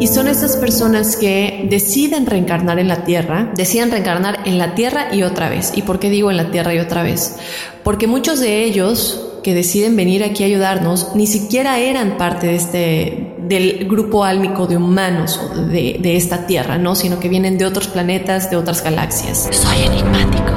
Y son estas personas que deciden reencarnar en la Tierra, deciden reencarnar en la Tierra y otra vez. ¿Y por qué digo en la Tierra y otra vez? Porque muchos de ellos que deciden venir aquí a ayudarnos ni siquiera eran parte de este del grupo álmico de humanos de, de esta Tierra, ¿no? Sino que vienen de otros planetas, de otras galaxias. Soy enigmático.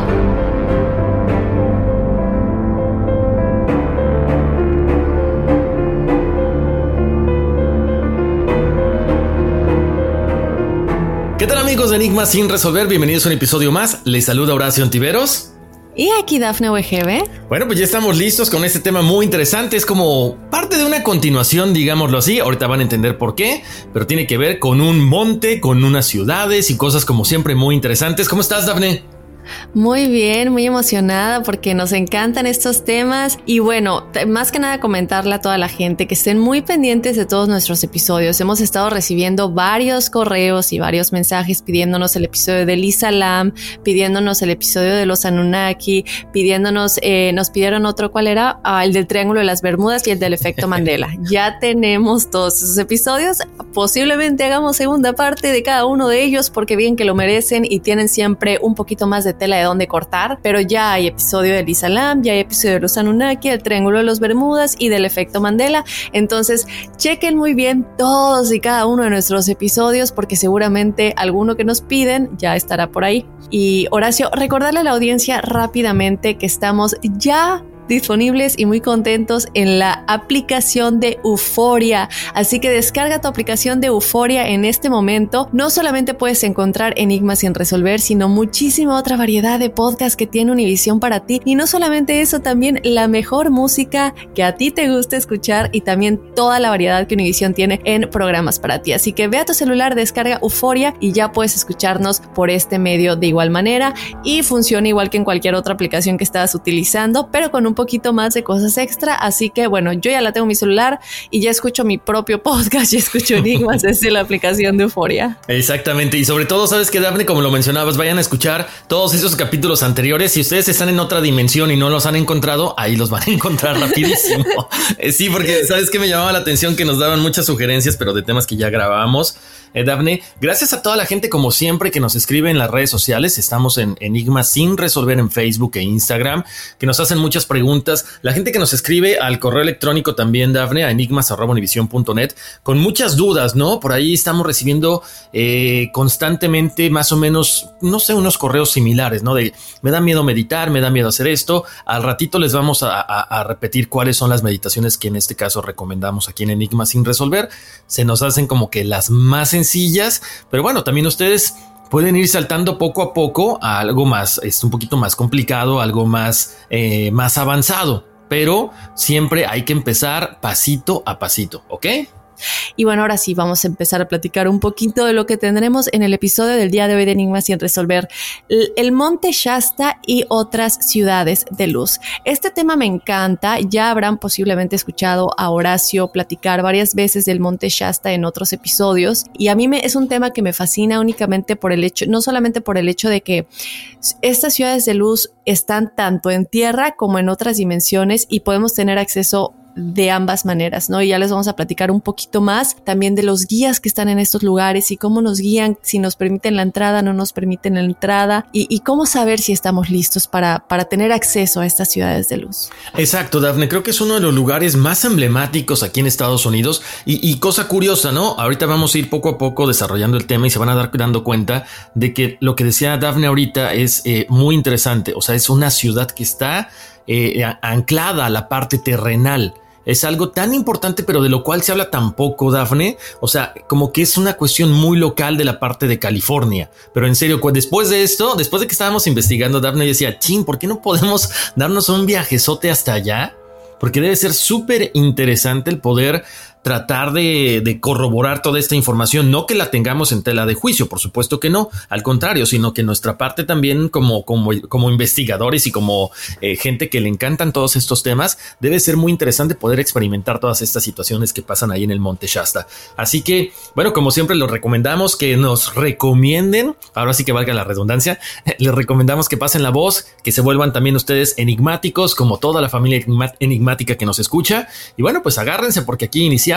Amigos de Enigma sin resolver? Bienvenidos a un episodio más. Les saluda Horacio Antiveros. Y aquí Dafne WGB. Bueno, pues ya estamos listos con este tema muy interesante. Es como parte de una continuación, digámoslo así. Ahorita van a entender por qué, pero tiene que ver con un monte, con unas ciudades y cosas como siempre muy interesantes. ¿Cómo estás, Dafne? Muy bien, muy emocionada porque nos encantan estos temas y bueno, más que nada comentarle a toda la gente que estén muy pendientes de todos nuestros episodios. Hemos estado recibiendo varios correos y varios mensajes pidiéndonos el episodio de Lisa Lam, pidiéndonos el episodio de los Anunnaki, pidiéndonos, eh, nos pidieron otro, ¿cuál era? Ah, el del Triángulo de las Bermudas y el del efecto Mandela. ya tenemos todos esos episodios. Posiblemente hagamos segunda parte de cada uno de ellos porque bien que lo merecen y tienen siempre un poquito más de tela de dónde cortar, pero ya hay episodio de Lisa ya hay episodio de los Anunnaki, el Triángulo de los Bermudas y del efecto Mandela. Entonces, chequen muy bien todos y cada uno de nuestros episodios porque seguramente alguno que nos piden ya estará por ahí. Y Horacio, recordarle a la audiencia rápidamente que estamos ya disponibles y muy contentos en la aplicación de Euforia. Así que descarga tu aplicación de Euforia en este momento. No solamente puedes encontrar enigmas sin resolver, sino muchísima otra variedad de podcasts que tiene Univision para ti. Y no solamente eso, también la mejor música que a ti te gusta escuchar y también toda la variedad que Univision tiene en programas para ti. Así que ve a tu celular, descarga Euforia y ya puedes escucharnos por este medio de igual manera y funciona igual que en cualquier otra aplicación que estás utilizando, pero con un poquito más de cosas extra. Así que bueno, yo ya la tengo en mi celular y ya escucho mi propio podcast y escucho enigmas desde la aplicación de Euforia. Exactamente. Y sobre todo, sabes que Daphne, como lo mencionabas, vayan a escuchar todos esos capítulos anteriores. Si ustedes están en otra dimensión y no los han encontrado, ahí los van a encontrar rapidísimo. Eh, sí, porque sabes que me llamaba la atención que nos daban muchas sugerencias, pero de temas que ya grabamos. Eh, Daphne, gracias a toda la gente, como siempre, que nos escribe en las redes sociales. Estamos en Enigmas sin resolver en Facebook e Instagram, que nos hacen muchas preguntas preguntas, la gente que nos escribe al correo electrónico también, Dafne, a enigmas.univision.net, con muchas dudas, ¿no? Por ahí estamos recibiendo eh, constantemente más o menos, no sé, unos correos similares, ¿no? De me da miedo meditar, me da miedo hacer esto. Al ratito les vamos a, a repetir cuáles son las meditaciones que en este caso recomendamos aquí en Enigma sin resolver. Se nos hacen como que las más sencillas, pero bueno, también ustedes pueden ir saltando poco a poco a algo más, es un poquito más complicado, algo más, eh, más avanzado, pero siempre hay que empezar pasito a pasito, ¿ok? Y bueno, ahora sí, vamos a empezar a platicar un poquito de lo que tendremos en el episodio del día de hoy de Enigmas sin resolver. El Monte Shasta y otras ciudades de luz. Este tema me encanta. Ya habrán posiblemente escuchado a Horacio platicar varias veces del Monte Shasta en otros episodios. Y a mí me, es un tema que me fascina únicamente por el hecho, no solamente por el hecho de que estas ciudades de luz están tanto en tierra como en otras dimensiones y podemos tener acceso de ambas maneras, ¿no? Y ya les vamos a platicar un poquito más también de los guías que están en estos lugares y cómo nos guían, si nos permiten la entrada, no nos permiten la entrada y, cómo saber si estamos listos para, para tener acceso a estas ciudades de luz. Exacto, Dafne, creo que es uno de los lugares más emblemáticos aquí en Estados Unidos y, cosa curiosa, ¿no? Ahorita vamos a ir poco a poco desarrollando el tema y se van a dar dando cuenta de que lo que decía Dafne ahorita es eh, muy interesante, o sea, es una ciudad que está eh, anclada a la parte terrenal es algo tan importante, pero de lo cual se habla tan poco, Dafne. O sea, como que es una cuestión muy local de la parte de California. Pero en serio, después de esto, después de que estábamos investigando, Dafne decía, chin, ¿por qué no podemos darnos un viajezote hasta allá? Porque debe ser súper interesante el poder tratar de, corroborar toda esta información, no que la tengamos en tela de juicio, por supuesto que no, al contrario, sino que nuestra parte también como, como, como investigadores y como eh, gente que le encantan todos estos temas, debe ser muy interesante poder experimentar todas estas situaciones que pasan ahí en el Monte Shasta. Así que, bueno, como siempre, los recomendamos que nos recomienden, ahora sí que valga la redundancia, les recomendamos que pasen la voz, que se vuelvan también ustedes enigmáticos, como toda la familia enigmática que nos escucha. Y bueno, pues agárrense porque aquí iniciamos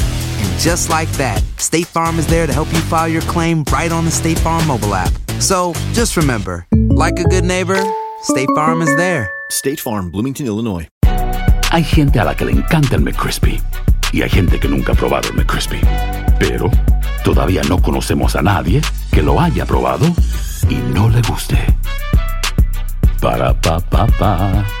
just like that, State Farm is there to help you file your claim right on the State Farm mobile app. So just remember, like a good neighbor, State Farm is there. State Farm, Bloomington, Illinois. Hay gente a la que le encanta el McCrispy y hay gente que nunca ha probado el McCrispy. Pero todavía no conocemos a nadie que lo haya probado y no le guste. Para pa pa pa.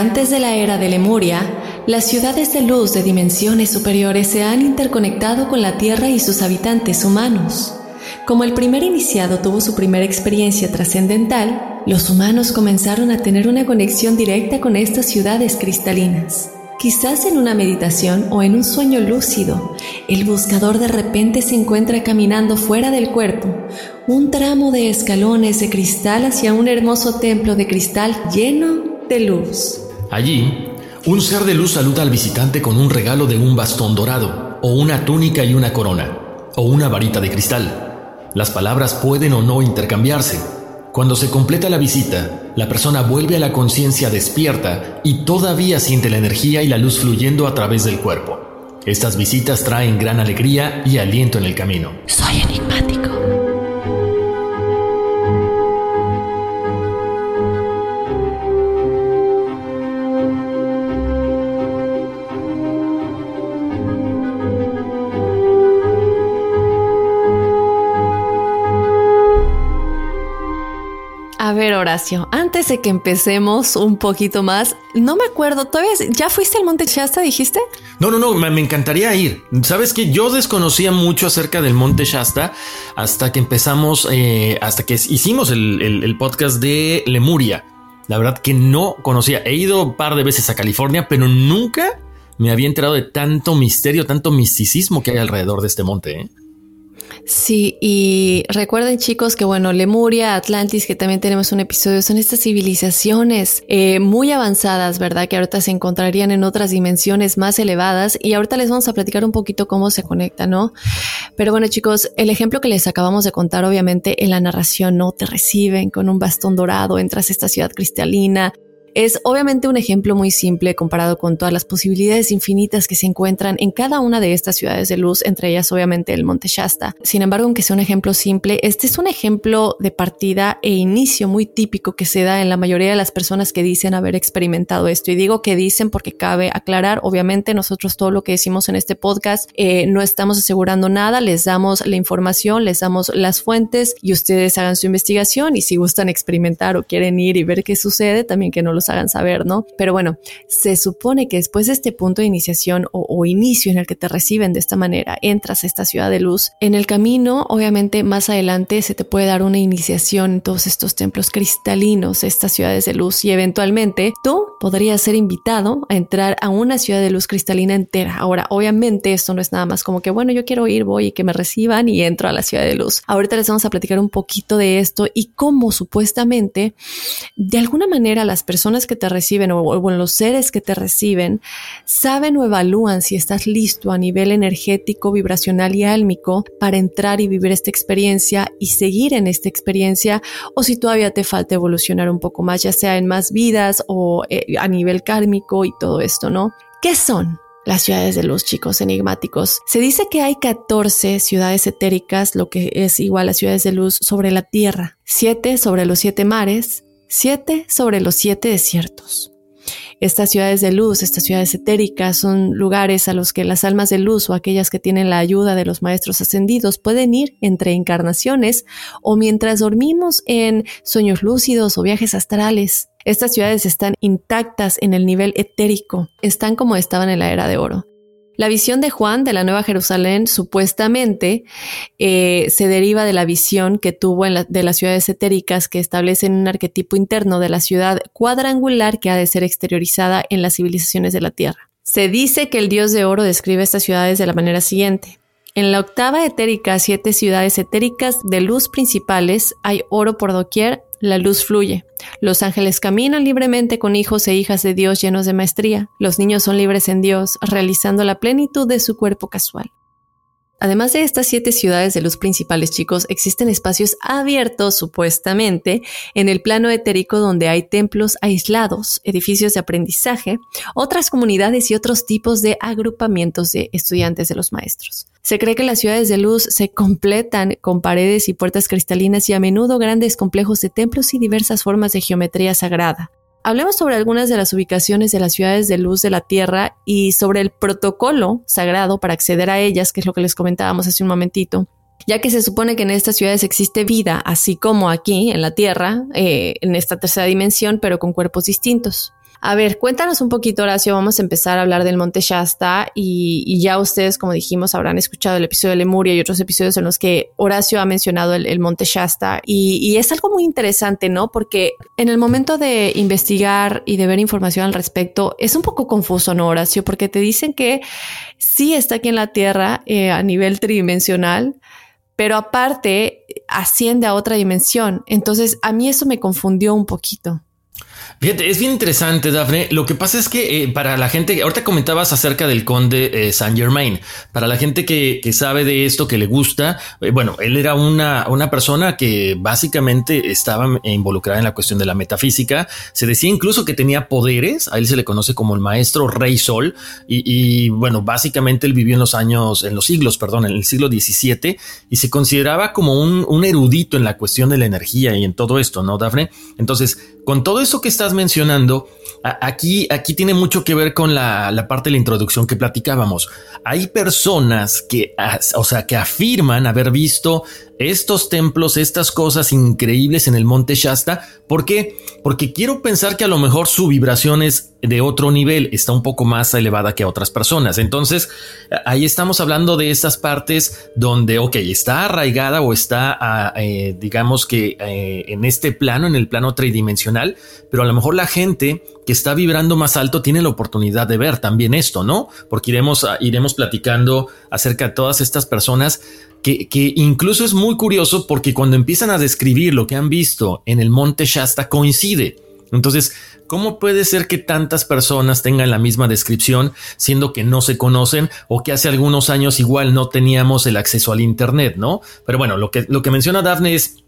antes de la era de Lemuria, las ciudades de luz de dimensiones superiores se han interconectado con la Tierra y sus habitantes humanos. Como el primer iniciado tuvo su primera experiencia trascendental, los humanos comenzaron a tener una conexión directa con estas ciudades cristalinas. Quizás en una meditación o en un sueño lúcido, el buscador de repente se encuentra caminando fuera del cuerpo, un tramo de escalones de cristal hacia un hermoso templo de cristal lleno de luz. Allí, un ser de luz saluda al visitante con un regalo de un bastón dorado, o una túnica y una corona, o una varita de cristal. Las palabras pueden o no intercambiarse, cuando se completa la visita, la persona vuelve a la conciencia despierta y todavía siente la energía y la luz fluyendo a través del cuerpo. Estas visitas traen gran alegría y aliento en el camino. Ver, Horacio, antes de que empecemos un poquito más, no me acuerdo, ¿todavía ya fuiste al Monte Shasta, dijiste? No, no, no, me, encantaría ir. Sabes que yo desconocía mucho acerca del Monte Shasta hasta que empezamos, eh, hasta que hicimos el, el podcast de Lemuria. La verdad que no conocía. He ido un par de veces a California, pero nunca me había enterado de tanto misterio, tanto misticismo que hay alrededor de este monte. ¿eh? Sí, y recuerden chicos que bueno, Lemuria, Atlantis, que también tenemos un episodio, son estas civilizaciones eh, muy avanzadas, ¿verdad? Que ahorita se encontrarían en otras dimensiones más elevadas y ahorita les vamos a platicar un poquito cómo se conecta, ¿no? Pero bueno chicos, el ejemplo que les acabamos de contar, obviamente en la narración, ¿no? Te reciben con un bastón dorado, entras a esta ciudad cristalina, es obviamente un ejemplo muy simple comparado con todas las posibilidades infinitas que se encuentran en cada una de estas ciudades de luz, entre ellas obviamente el Monte Shasta. Sin embargo, aunque sea un ejemplo simple, este es un ejemplo de partida e inicio muy típico que se da en la mayoría de las personas que dicen haber experimentado esto. Y digo que dicen porque cabe aclarar, obviamente nosotros todo lo que decimos en este podcast eh, no estamos asegurando nada, les damos la información, les damos las fuentes y ustedes hagan su investigación y si gustan experimentar o quieren ir y ver qué sucede, también que no lo hagan saber, ¿no? Pero bueno, se supone que después de este punto de iniciación o, inicio en el que te reciben de esta manera, entras a esta ciudad de luz. En el camino, obviamente, más adelante se te puede dar una iniciación en todos estos templos cristalinos, estas ciudades de luz, y eventualmente tú podrías ser invitado a entrar a una ciudad de luz cristalina entera. Ahora, obviamente, esto no es nada más como que, bueno, yo quiero ir, voy y que me reciban y entro a la ciudad de luz. Ahorita les vamos a platicar un poquito de esto y cómo supuestamente, de alguna manera, las personas que te reciben o, o los seres que te reciben saben o evalúan si estás listo a nivel energético, vibracional y álmico para entrar y vivir esta experiencia y seguir en esta experiencia o si todavía te falta evolucionar un poco más, ya sea en más vidas o eh, a nivel kármico y todo esto, ¿no? ¿Qué son? las ciudades de luz, chicos enigmáticos. Se dice que hay 14 ciudades etéricas, lo que es igual a ciudades de luz sobre la Tierra, 7 sobre los siete mares, Siete sobre los siete desiertos. Estas ciudades de luz, estas ciudades etéricas, son lugares a los que las almas de luz o aquellas que tienen la ayuda de los maestros ascendidos pueden ir entre encarnaciones o mientras dormimos en sueños lúcidos o viajes astrales. Estas ciudades están intactas en el nivel etérico, están como estaban en la era de oro. La visión de Juan de la Nueva Jerusalén supuestamente eh, se deriva de la visión que tuvo de las ciudades etéricas que establecen un arquetipo interno de la ciudad cuadrangular que ha de ser exteriorizada en las civilizaciones de la Tierra. Se dice que el dios de oro describe estas ciudades de la manera siguiente. En la octava etérica, siete ciudades etéricas de luz principales, hay oro por doquier, la luz fluye. Los ángeles caminan libremente con hijos e hijas de Dios llenos de maestría. Los niños son libres en Dios, realizando la plenitud de su cuerpo casual. Además de estas siete ciudades de luz principales, chicos, existen espacios abiertos, supuestamente, en el plano etérico donde hay templos aislados, edificios de aprendizaje, otras comunidades y otros tipos de agrupamientos de estudiantes de los maestros. Se cree que las ciudades de luz se completan con paredes y puertas cristalinas y a menudo grandes complejos de templos y diversas formas de geometría sagrada. Hablemos sobre algunas de las ubicaciones de las ciudades de luz de la Tierra y sobre el protocolo sagrado para acceder a ellas, que es lo que les comentábamos hace un momentito, ya que se supone que en estas ciudades existe vida, así como aquí en la Tierra, eh, en esta tercera dimensión, pero con cuerpos distintos. A ver, cuéntanos un poquito, Horacio. Vamos a empezar a hablar del Monte Shasta y, ya ustedes, como dijimos, habrán escuchado el episodio de Lemuria y otros episodios en los que Horacio ha mencionado el, Monte Shasta. Y, es algo muy interesante, ¿no? Porque en el momento de investigar y de ver información al respecto, es un poco confuso, ¿no, Horacio? Porque te dicen que sí está aquí en la Tierra eh, a nivel tridimensional, pero aparte asciende a otra dimensión. Entonces, a mí eso me confundió un poquito. Fíjate, es bien interesante, Dafne. Lo que pasa es que eh, para la gente, ahorita comentabas acerca del conde eh, Saint Germain, para la gente que, sabe de esto, que le gusta, eh, bueno, él era una, una persona que básicamente estaba involucrada en la cuestión de la metafísica. Se decía incluso que tenía poderes, a él se le conoce como el maestro Rey Sol, y, bueno, básicamente él vivió en los años, en los siglos, perdón, en el siglo XVII, y se consideraba como un, un erudito en la cuestión de la energía y en todo esto, ¿no, Dafne? Entonces, con todo eso que estás mencionando, aquí, aquí tiene mucho que ver con la, la, parte de la introducción que platicábamos. Hay personas que, o sea, que afirman haber visto estos templos, estas cosas increíbles en el monte Shasta. ¿Por qué? Porque quiero pensar que a lo mejor su vibración es de otro nivel, está un poco más elevada que otras personas. Entonces, ahí estamos hablando de estas partes donde, ok, está arraigada o está, ah, eh, digamos que eh, en este plano, en el plano tridimensional, pero a lo mejor la gente que está vibrando más alto tiene la oportunidad de ver también esto, ¿no? Porque iremos, ah, iremos platicando acerca de todas estas personas que, incluso es muy curioso porque cuando empiezan a describir lo que han visto en el monte Shasta coincide. Entonces, ¿cómo puede ser que tantas personas tengan la misma descripción siendo que no se conocen o que hace algunos años igual no teníamos el acceso al Internet, ¿no? Pero bueno, lo que, lo que menciona Daphne es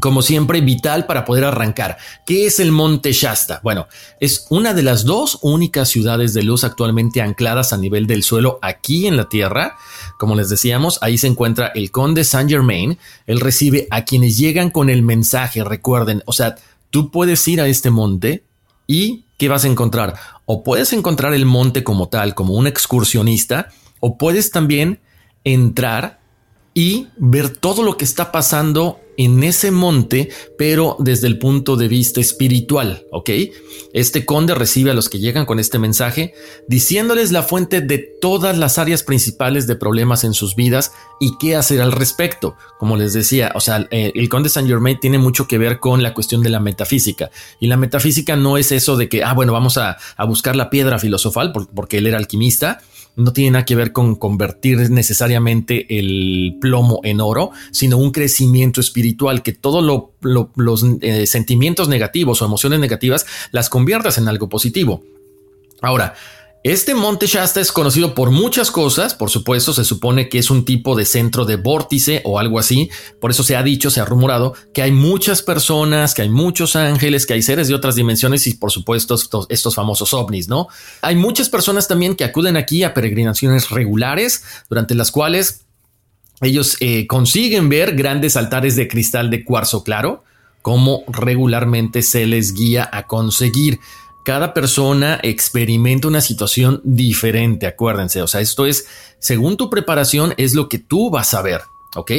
como siempre, vital para poder arrancar. ¿Qué es el Monte Shasta? Bueno, es una de las dos únicas ciudades de luz actualmente ancladas a nivel del suelo aquí en la Tierra. Como les decíamos, ahí se encuentra el conde Saint Germain. Él recibe a quienes llegan con el mensaje, recuerden, o sea, tú puedes ir a este monte y ¿qué vas a encontrar? O puedes encontrar el monte como tal, como un excursionista, o puedes también entrar y ver todo lo que está pasando en ese monte, pero desde el punto de vista espiritual, ¿ok? Este conde recibe a los que llegan con este mensaje, diciéndoles la fuente de todas las áreas principales de problemas en sus vidas y qué hacer al respecto. Como les decía, o sea, eh, el conde Saint Germain tiene mucho que ver con la cuestión de la metafísica. Y la metafísica no es eso de que, ah, bueno, vamos a, a buscar la piedra filosofal, porque él era alquimista, no tiene nada que ver con convertir necesariamente el plomo en oro, sino un crecimiento espiritual, que todos los eh, sentimientos negativos o emociones negativas las conviertas en algo positivo. Ahora, este monte Shasta es conocido por muchas cosas, por supuesto, se supone que es un tipo de centro de vórtice o algo así, por eso se ha dicho, se ha rumorado que hay muchas personas, que hay muchos ángeles, que hay seres de otras dimensiones y por supuesto estos, famosos ovnis, ¿no? Hay muchas personas también que acuden aquí a peregrinaciones regulares, durante las cuales ellos eh, consiguen ver grandes altares de cristal de cuarzo claro, como regularmente se les guía a conseguir cada persona experimenta una situación diferente, acuérdense. O sea, esto es, según tu preparación, es lo que tú vas a ver, ¿ok?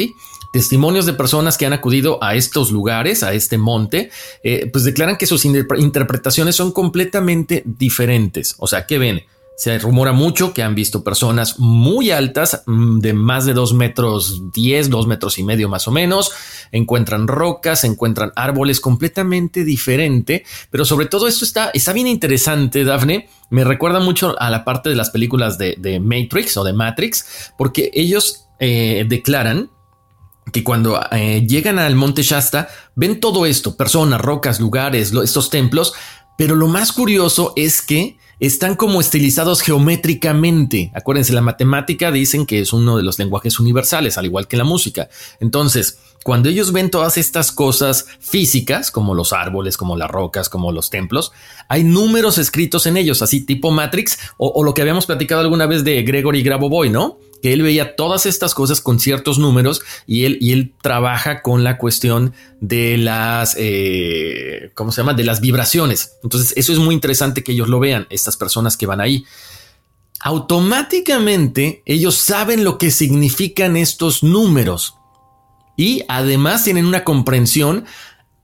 Testimonios de personas que han acudido a estos lugares, a este monte, eh, pues declaran que sus interpretaciones son completamente diferentes. O sea, ¿qué ven? Se rumora mucho que han visto personas muy altas, mm, de más de dos metros diez, dos metros y medio más o menos. Encuentran rocas, encuentran árboles completamente diferente. Pero sobre todo esto está, está bien interesante, Daphne. Me recuerda mucho a la parte de las películas de, Matrix o de Matrix, porque ellos eh, declaran que cuando eh, llegan al monte Shasta ven todo esto, personas, rocas, lugares, estos templos, pero lo más curioso es que están como estilizados geométricamente. Acuérdense, la matemática dicen que es uno de los lenguajes universales, al igual que la música. Entonces, cuando ellos ven todas estas cosas físicas, como los árboles, como las rocas, como los templos, hay números escritos en ellos, así tipo Matrix, o, lo que habíamos platicado alguna vez de Gregory Grabovoi, ¿no? que él veía todas estas cosas con ciertos números y él, y él trabaja con la cuestión de las, eh, ¿cómo se llama? De las vibraciones. Entonces, eso es muy interesante que ellos lo vean, estas personas que van ahí. Automáticamente ellos saben lo que significan estos números y además tienen una comprensión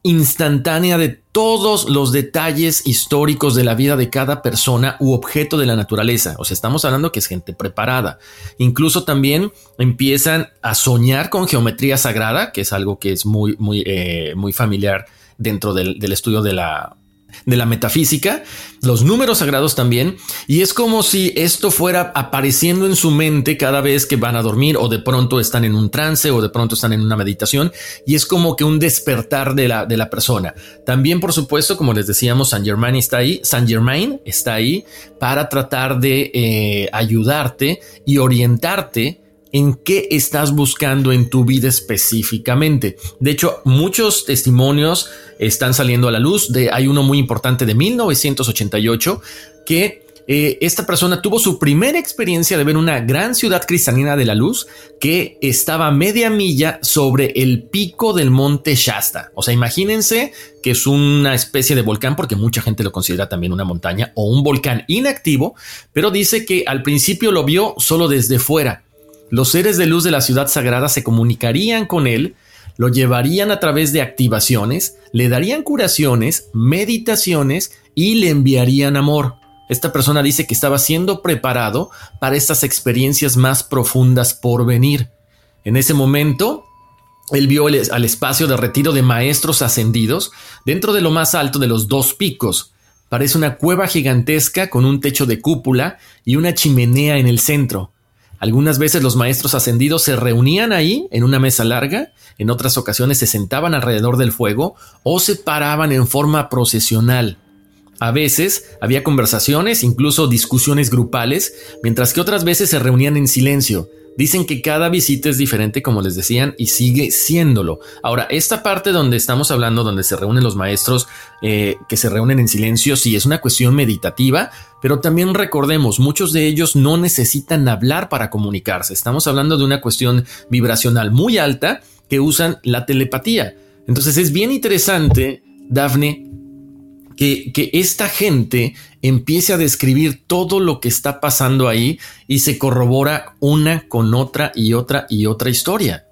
instantánea de todos los detalles históricos de la vida de cada persona u objeto de la naturaleza. O sea, estamos hablando que es gente preparada. Incluso también empiezan a soñar con geometría sagrada, que es algo que es muy, muy, eh, muy familiar dentro del, del estudio de la de la metafísica, los números sagrados también, y es como si esto fuera apareciendo en su mente cada vez que van a dormir o de pronto están en un trance o de pronto están en una meditación, y es como que un despertar de la, de la persona. También, por supuesto, como les decíamos, Saint Germain está ahí, Saint Germain está ahí para tratar de eh, ayudarte y orientarte en qué estás buscando en tu vida específicamente. De hecho, muchos testimonios están saliendo a la luz. Hay uno muy importante de 1988 que eh, esta persona tuvo su primera experiencia de ver una gran ciudad cristalina de la luz que estaba media milla sobre el pico del monte Shasta. O sea, imagínense que es una especie de volcán porque mucha gente lo considera también una montaña o un volcán inactivo, pero dice que al principio lo vio solo desde fuera los seres de luz de la ciudad sagrada se comunicarían con él, lo llevarían a través de activaciones, le darían curaciones, meditaciones y le enviarían amor. Esta persona dice que estaba siendo preparado para estas experiencias más profundas por venir. En ese momento, él vio al espacio de retiro de maestros ascendidos dentro de lo más alto de los dos picos. Parece una cueva gigantesca con un techo de cúpula y una chimenea en el centro. Algunas veces los maestros ascendidos se reunían ahí en una mesa larga, en otras ocasiones se sentaban alrededor del fuego o se paraban en forma procesional. A veces había conversaciones, incluso discusiones grupales, mientras que otras veces se reunían en silencio, Dicen que cada visita es diferente, como les decían, y sigue siéndolo. Ahora, esta parte donde estamos hablando, donde se reúnen los maestros, eh, que se reúnen en silencio, sí es una cuestión meditativa, pero también recordemos, muchos de ellos no necesitan hablar para comunicarse. Estamos hablando de una cuestión vibracional muy alta que usan la telepatía. Entonces es bien interesante, Dafne, que, que, esta gente empiece a describir todo lo que está pasando ahí y se corrobora una con otra y otra y otra historia.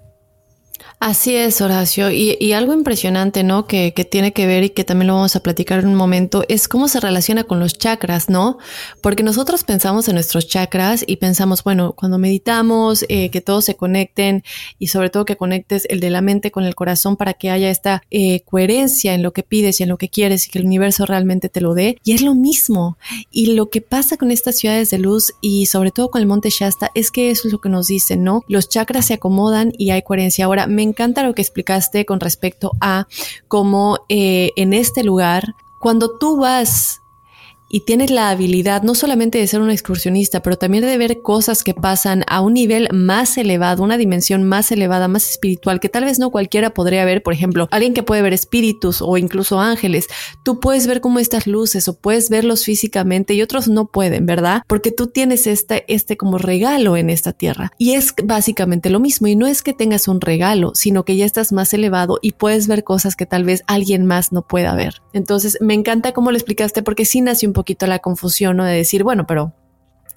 Así es, Horacio. Y, algo impresionante, ¿no? Que, tiene que ver y que también lo vamos a platicar en un momento, es cómo se relaciona con los chakras, ¿no? Porque nosotros pensamos en nuestros chakras y pensamos, bueno, cuando meditamos, eh, que todos se conecten y sobre todo que conectes el de la mente con el corazón para que haya esta eh, coherencia en lo que pides y en lo que quieres y que el universo realmente te lo dé. Y es lo mismo. Y lo que pasa con estas ciudades de luz y sobre todo con el monte Shasta es que eso es lo que nos dicen, ¿no? Los chakras se acomodan y hay coherencia. Ahora, me encanta lo que explicaste con respecto a cómo eh, en este lugar, cuando tú vas y tienes la habilidad no solamente de ser un excursionista, pero también de ver cosas que pasan a un nivel más elevado, una dimensión más elevada, más espiritual, que tal vez no cualquiera podría ver, por ejemplo, alguien que puede ver espíritus o incluso ángeles, tú puedes ver como estas luces o puedes verlos físicamente y otros no pueden, ¿verdad? Porque tú tienes este, este como regalo en esta tierra. Y es básicamente lo mismo, y no es que tengas un regalo, sino que ya estás más elevado y puedes ver cosas que tal vez alguien más no pueda ver. Entonces, me encanta cómo lo explicaste porque sí nació un poco poquito la confusión ¿no? de decir, bueno, pero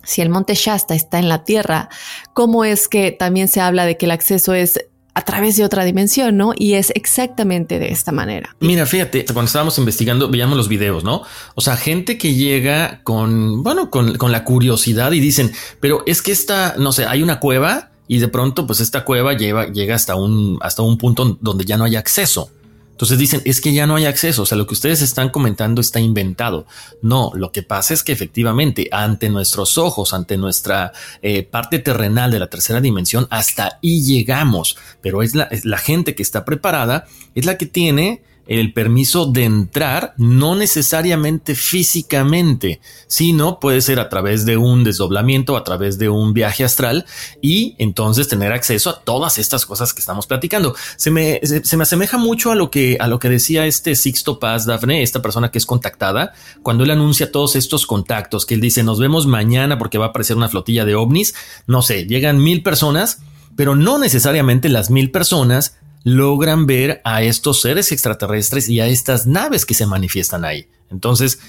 si el monte Shasta está en la Tierra, ¿cómo es que también se habla de que el acceso es a través de otra dimensión, ¿no? Y es exactamente de esta manera. Mira, fíjate, cuando estábamos investigando, veíamos los videos, ¿no? O sea, gente que llega con, bueno, con, con la curiosidad y dicen, pero es que esta, no sé, hay una cueva y de pronto, pues esta cueva lleva, llega hasta un, hasta un punto donde ya no hay acceso. Entonces dicen, es que ya no hay acceso, o sea, lo que ustedes están comentando está inventado. No, lo que pasa es que efectivamente, ante nuestros ojos, ante nuestra eh, parte terrenal de la tercera dimensión, hasta ahí llegamos, pero es la, es la gente que está preparada, es la que tiene el permiso de entrar, no necesariamente físicamente, sino puede ser a través de un desdoblamiento, a través de un viaje astral y entonces tener acceso a todas estas cosas que estamos platicando. Se me, se, me asemeja mucho a lo que, a lo que decía este Sixto Paz Dafne, esta persona que es contactada, cuando él anuncia todos estos contactos, que él dice nos vemos mañana porque va a aparecer una flotilla de ovnis, no sé, llegan mil personas, pero no necesariamente las mil personas logran ver a estos seres extraterrestres y a estas naves que se manifiestan ahí. Entonces,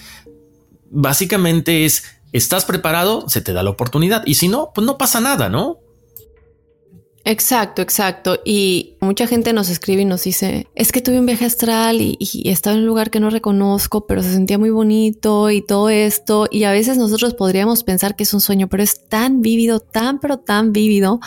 básicamente es, estás preparado, se te da la oportunidad y si no, pues no pasa nada, ¿no? Exacto, exacto. Y mucha gente nos escribe y nos dice, es que tuve un viaje astral y, y, estaba en un lugar que no reconozco, pero se sentía muy bonito y todo esto. Y a veces nosotros podríamos pensar que es un sueño, pero es tan vívido, tan, pero tan vívido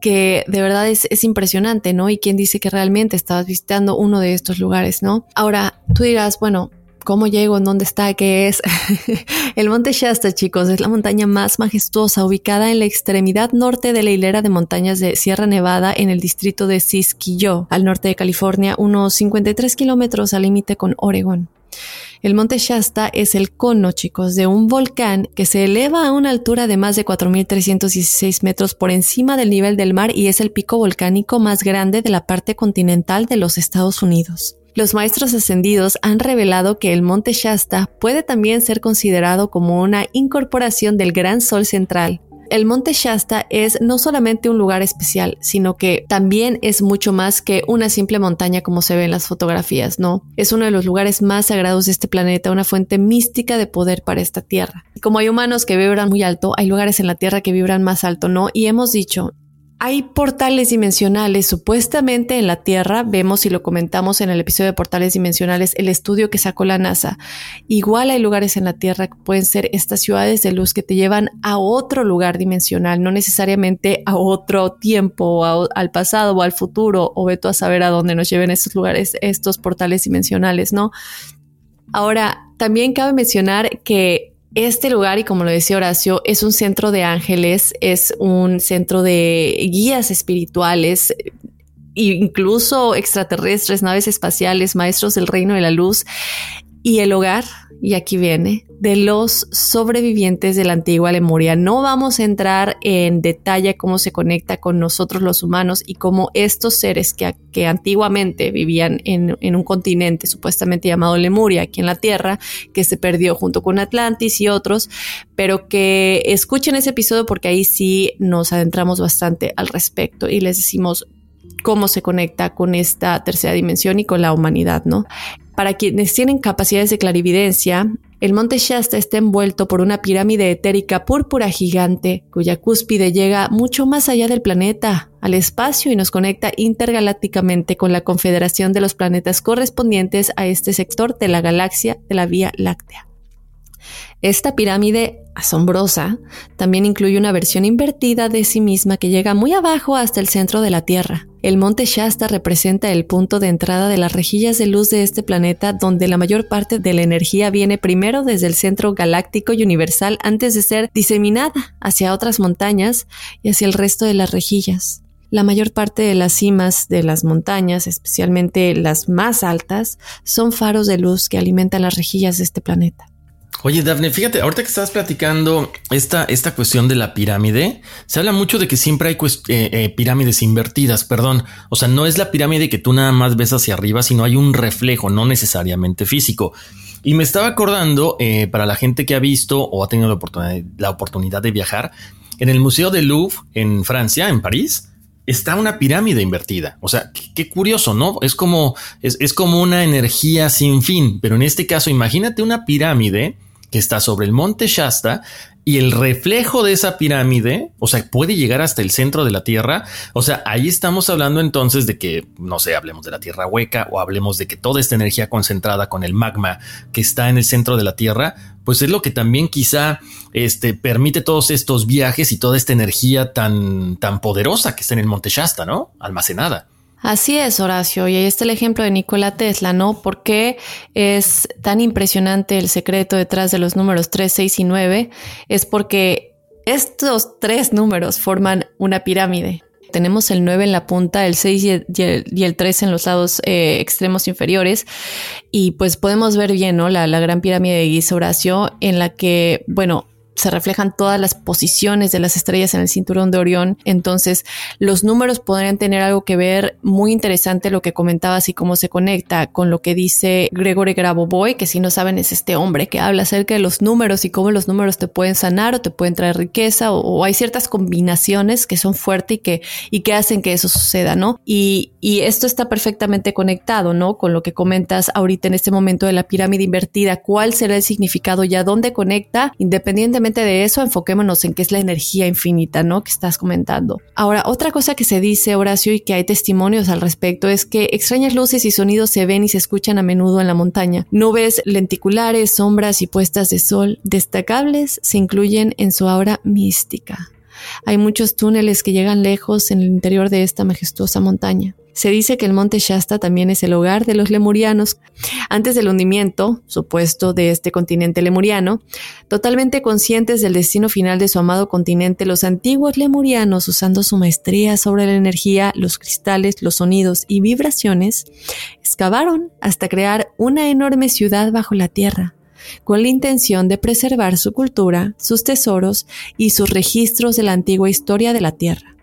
que de verdad es, es impresionante, ¿no? Y quién dice que realmente estabas visitando uno de estos lugares, ¿no? Ahora, tú dirás, bueno, ¿Cómo llego? ¿En dónde está? ¿Qué es? el Monte Shasta, chicos, es la montaña más majestuosa ubicada en la extremidad norte de la hilera de montañas de Sierra Nevada en el distrito de Siskiyou, al norte de California, unos 53 kilómetros al límite con Oregon. El monte Shasta es el cono, chicos, de un volcán que se eleva a una altura de más de 4.316 metros por encima del nivel del mar y es el pico volcánico más grande de la parte continental de los Estados Unidos. Los maestros ascendidos han revelado que el monte Shasta puede también ser considerado como una incorporación del gran sol central. El monte Shasta es no solamente un lugar especial, sino que también es mucho más que una simple montaña como se ve en las fotografías, ¿no? Es uno de los lugares más sagrados de este planeta, una fuente mística de poder para esta Tierra. Como hay humanos que vibran muy alto, hay lugares en la Tierra que vibran más alto, ¿no? Y hemos dicho, hay portales dimensionales. Supuestamente en la Tierra, vemos y lo comentamos en el episodio de portales dimensionales, el estudio que sacó la NASA. Igual hay lugares en la Tierra que pueden ser estas ciudades de luz que te llevan a otro lugar dimensional, no necesariamente a otro tiempo, al pasado o al futuro, o veto a saber a dónde nos lleven estos lugares, estos portales dimensionales, ¿no? Ahora, también cabe mencionar que este lugar, y como lo decía Horacio, es un centro de ángeles, es un centro de guías espirituales, incluso extraterrestres, naves espaciales, maestros del reino de la luz y el hogar y aquí viene, de los sobrevivientes de la antigua Lemuria. No vamos a entrar en detalle cómo se conecta con nosotros los humanos y cómo estos seres que, que antiguamente vivían en, en, un continente supuestamente llamado Lemuria, aquí en la Tierra, que se perdió junto con Atlantis y otros, pero que escuchen ese episodio porque ahí sí nos adentramos bastante al respecto y les decimos cómo se conecta con esta tercera dimensión y con la humanidad, ¿no? Para quienes tienen capacidades de clarividencia, el monte Shasta está envuelto por una pirámide etérica púrpura gigante, cuya cúspide llega mucho más allá del planeta, al espacio y nos conecta intergalácticamente con la confederación de los planetas correspondientes a este sector de la galaxia de la Vía Láctea. Esta pirámide asombrosa también incluye una versión invertida de sí misma que llega muy abajo hasta el centro de la Tierra. El monte Shasta representa el punto de entrada de las rejillas de luz de este planeta donde la mayor parte de la energía viene primero desde el centro galáctico y universal antes de ser diseminada hacia otras montañas y hacia el resto de las rejillas. La mayor parte de las cimas de las montañas, especialmente las más altas, son faros de luz que alimentan las rejillas de este planeta. Oye, Daphne, fíjate, ahorita que estás platicando esta, esta cuestión de la pirámide, se habla mucho de que siempre hay eh, eh, pirámides invertidas, perdón. O sea, no es la pirámide que tú nada más ves hacia arriba, sino hay un reflejo, no necesariamente físico. Y me estaba acordando, eh, para la gente que ha visto o ha tenido la oportunidad, la oportunidad de viajar, en el Museo de Louvre, en Francia, en París, está una pirámide invertida. O sea, qué, curioso, ¿no? Es como, es, es, como una energía sin fin, pero en este caso, imagínate una pirámide que está sobre el monte Shasta y el reflejo de esa pirámide, o sea, puede llegar hasta el centro de la Tierra. O sea, ahí estamos hablando entonces de que, no sé, hablemos de la Tierra hueca o hablemos de que toda esta energía concentrada con el magma que está en el centro de la Tierra, pues es lo que también quizá este, permite todos estos viajes y toda esta energía tan, tan poderosa que está en el monte Shasta, ¿no? Almacenada. Así es, Horacio. Y ahí está el ejemplo de Nikola Tesla, ¿no? ¿Por qué es tan impresionante el secreto detrás de los números 3, 6 y 9? Es porque estos tres números forman una pirámide. Tenemos el 9 en la punta, el 6 y el, 3 en los lados eh, extremos inferiores. Y pues podemos ver bien, ¿no? La, la gran pirámide de Giza Horacio, en la que, bueno, se reflejan todas las posiciones de las estrellas en el cinturón de Orión. Entonces, los números podrían tener algo que ver muy interesante lo que comentabas y cómo se conecta con lo que dice Gregory Grabovoi, que si no saben es este hombre que habla acerca de los números y cómo los números te pueden sanar o te pueden traer riqueza o, hay ciertas combinaciones que son fuertes y que, y que hacen que eso suceda, ¿no? Y, y esto está perfectamente conectado, ¿no? Con lo que comentas ahorita en este momento de la pirámide invertida. ¿Cuál será el significado y a dónde conecta? Independientemente de eso, enfoquémonos en qué es la energía infinita, ¿no? Que estás comentando. Ahora, otra cosa que se dice, Horacio, y que hay testimonios al respecto, es que extrañas luces y sonidos se ven y se escuchan a menudo en la montaña. Nubes lenticulares, sombras y puestas de sol destacables se incluyen en su aura mística. Hay muchos túneles que llegan lejos en el interior de esta majestuosa montaña. Se dice que el monte Shasta también es el hogar de los lemurianos. Antes del hundimiento supuesto de este continente lemuriano, totalmente conscientes del destino final de su amado continente, los antiguos lemurianos, usando su maestría sobre la energía, los cristales, los sonidos y vibraciones, excavaron hasta crear una enorme ciudad bajo la tierra con la intención de preservar su cultura, sus tesoros y sus registros de la antigua historia de la Tierra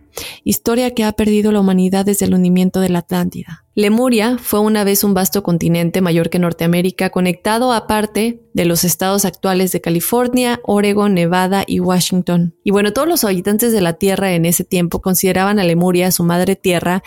historia que ha perdido la humanidad desde el hundimiento de la Atlántida. Lemuria fue una vez un vasto continente mayor que Norteamérica, conectado aparte de los estados actuales de California, Oregon, Nevada y Washington. Y bueno, todos los habitantes de la Tierra en ese tiempo consideraban a Lemuria su madre tierra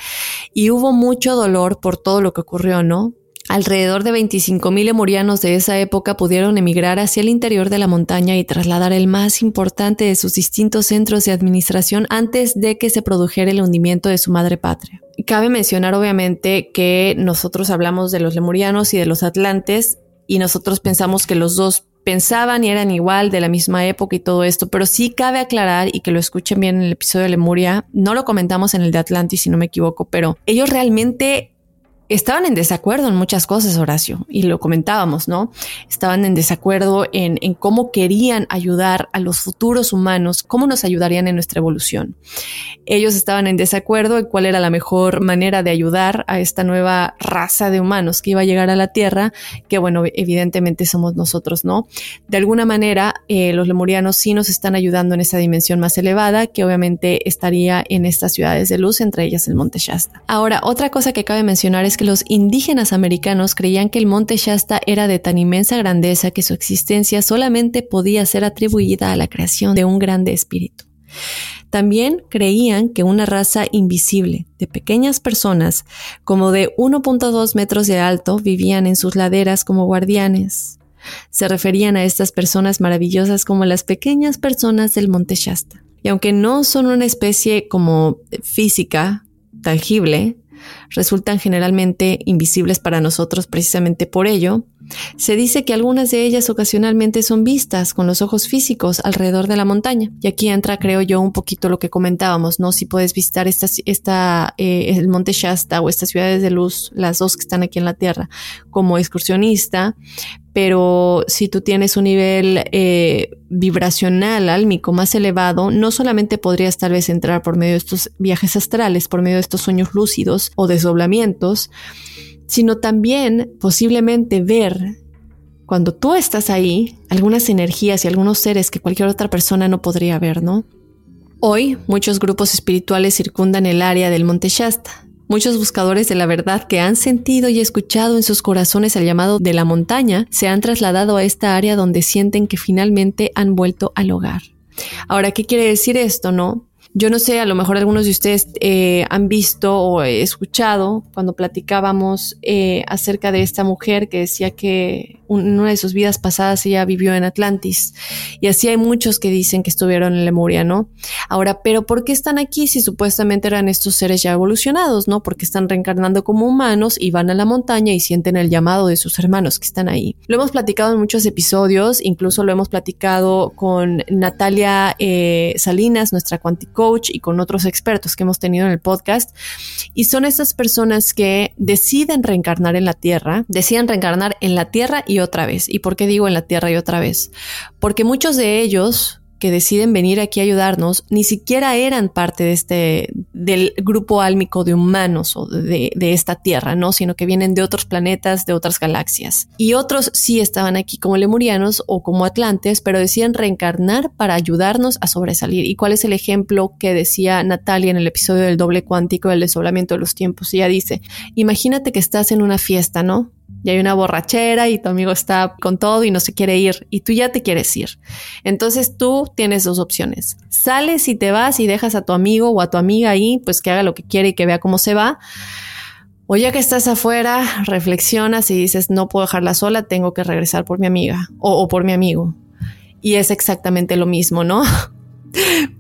y hubo mucho dolor por todo lo que ocurrió, ¿no? Alrededor de 25.000 lemurianos de esa época pudieron emigrar hacia el interior de la montaña y trasladar el más importante de sus distintos centros de administración antes de que se produjera el hundimiento de su madre patria. Cabe mencionar obviamente que nosotros hablamos de los lemurianos y de los atlantes y nosotros pensamos que los dos pensaban y eran igual de la misma época y todo esto, pero sí cabe aclarar y que lo escuchen bien en el episodio de Lemuria, no lo comentamos en el de Atlantis si no me equivoco, pero ellos realmente estaban en desacuerdo en muchas cosas, Horacio, y lo comentábamos, ¿no? Estaban en desacuerdo en, en, cómo querían ayudar a los futuros humanos, cómo nos ayudarían en nuestra evolución. Ellos estaban en desacuerdo en cuál era la mejor manera de ayudar a esta nueva raza de humanos que iba a llegar a la Tierra, que bueno, evidentemente somos nosotros, ¿no? De alguna manera, eh, los lemurianos sí nos están ayudando en esa dimensión más elevada, que obviamente estaría en estas ciudades de luz, entre ellas el Monte Shasta. Ahora, otra cosa que cabe mencionar es que los indígenas americanos creían que el monte Shasta era de tan inmensa grandeza que su existencia solamente podía ser atribuida a la creación de un grande espíritu. También creían que una raza invisible de pequeñas personas, como de 1.2 metros de alto, vivían en sus laderas como guardianes. Se referían a estas personas maravillosas como las pequeñas personas del monte Shasta. Y aunque no son una especie como física, tangible, resultan generalmente invisibles para nosotros precisamente por ello, se dice que algunas de ellas ocasionalmente son vistas con los ojos físicos alrededor de la montaña. Y aquí entra, creo yo, un poquito lo que comentábamos, ¿no? Si puedes visitar esta, esta eh, el Monte Shasta o estas ciudades de luz, las dos que están aquí en la Tierra, como excursionista, pero si tú tienes un nivel eh, vibracional álmico más elevado, no solamente podrías tal vez entrar por medio de estos viajes astrales, por medio de estos sueños lúcidos o desdoblamientos, sino también posiblemente ver cuando tú estás ahí algunas energías y algunos seres que cualquier otra persona no podría ver, ¿no? Hoy muchos grupos espirituales circundan el área del Monte Shasta. Muchos buscadores de la verdad que han sentido y escuchado en sus corazones el llamado de la montaña se han trasladado a esta área donde sienten que finalmente han vuelto al hogar. Ahora, ¿qué quiere decir esto, no? Yo no sé, a lo mejor algunos de ustedes eh, han visto o escuchado cuando platicábamos eh, acerca de esta mujer que decía que en una de sus vidas pasadas ella vivió en Atlantis. Y así hay muchos que dicen que estuvieron en Lemuria, ¿no? Ahora, pero ¿por qué están aquí si supuestamente eran estos seres ya evolucionados, ¿no? Porque están reencarnando como humanos y van a la montaña y sienten el llamado de sus hermanos que están ahí. Lo hemos platicado en muchos episodios, incluso lo hemos platicado con Natalia eh, Salinas, nuestra y con otros expertos que hemos tenido en el podcast. Y son estas personas que deciden reencarnar en la Tierra, deciden reencarnar en la Tierra y otra vez. ¿Y por qué digo en la Tierra y otra vez? Porque muchos de ellos que deciden venir aquí a ayudarnos ni siquiera eran parte de este del grupo álmico de humanos o de, de, esta tierra, no, sino que vienen de otros planetas, de otras galaxias. Y otros sí estaban aquí como lemurianos o como atlantes, pero deciden reencarnar para ayudarnos a sobresalir. ¿Y cuál es el ejemplo que decía Natalia en el episodio del doble cuántico del desoblamiento de los tiempos? Ella dice, imagínate que estás en una fiesta, ¿no? Y hay una borrachera y tu amigo está con todo y no se quiere ir y tú ya te quieres ir. Entonces tú tienes dos opciones. Sales y te vas y dejas a tu amigo o a tu amiga ahí, pues que haga lo que quiere y que vea cómo se va. O ya que estás afuera, reflexionas y dices, no puedo dejarla sola, tengo que regresar por mi amiga o, o por mi amigo. Y es exactamente lo mismo, ¿no?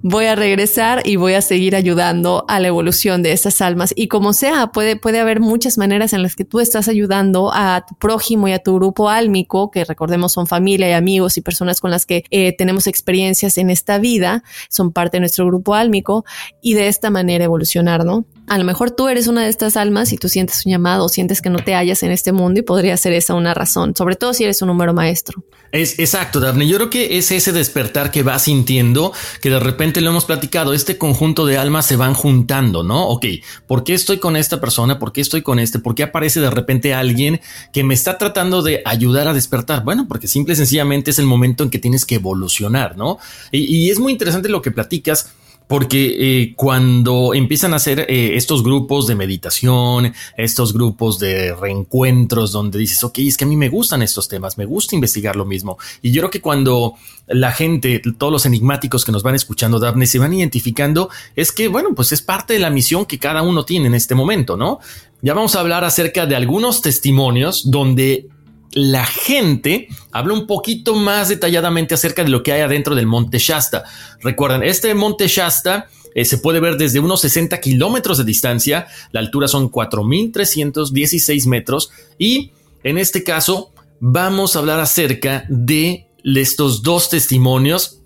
voy a regresar y voy a seguir ayudando a la evolución de esas almas. Y como sea, puede, puede haber muchas maneras en las que tú estás ayudando a tu prójimo y a tu grupo álmico, que recordemos son familia y amigos y personas con las que eh, tenemos experiencias en esta vida, son parte de nuestro grupo álmico y de esta manera evolucionar, ¿no? A lo mejor tú eres una de estas almas y tú sientes un llamado, sientes que no te hallas en este mundo y podría ser esa una razón, sobre todo si eres un número maestro. Es exacto, Daphne. Yo creo que es ese despertar que vas sintiendo, que de repente lo hemos platicado, este conjunto de almas se van juntando, ¿no? Ok, ¿por qué estoy con esta persona? ¿Por qué estoy con este? ¿Por qué aparece de repente alguien que me está tratando de ayudar a despertar? Bueno, porque simple y sencillamente es el momento en que tienes que evolucionar, ¿no? Y, y es muy interesante lo que platicas porque eh, cuando empiezan a hacer eh, estos grupos de meditación, estos grupos de reencuentros donde dices, ok, es que a mí me gustan estos temas, me gusta investigar lo mismo. Y yo creo que cuando la gente, todos los enigmáticos que nos van escuchando, Daphne, se van identificando, es que, bueno, pues es parte de la misión que cada uno tiene en este momento, ¿no? Ya vamos a hablar acerca de algunos testimonios donde la gente habla un poquito más detalladamente acerca de lo que hay adentro del Monte Shasta. Recuerden, este Monte Shasta eh, se puede ver desde unos 60 kilómetros de distancia, la altura son 4.316 metros. Y en este caso vamos a hablar acerca de estos dos testimonios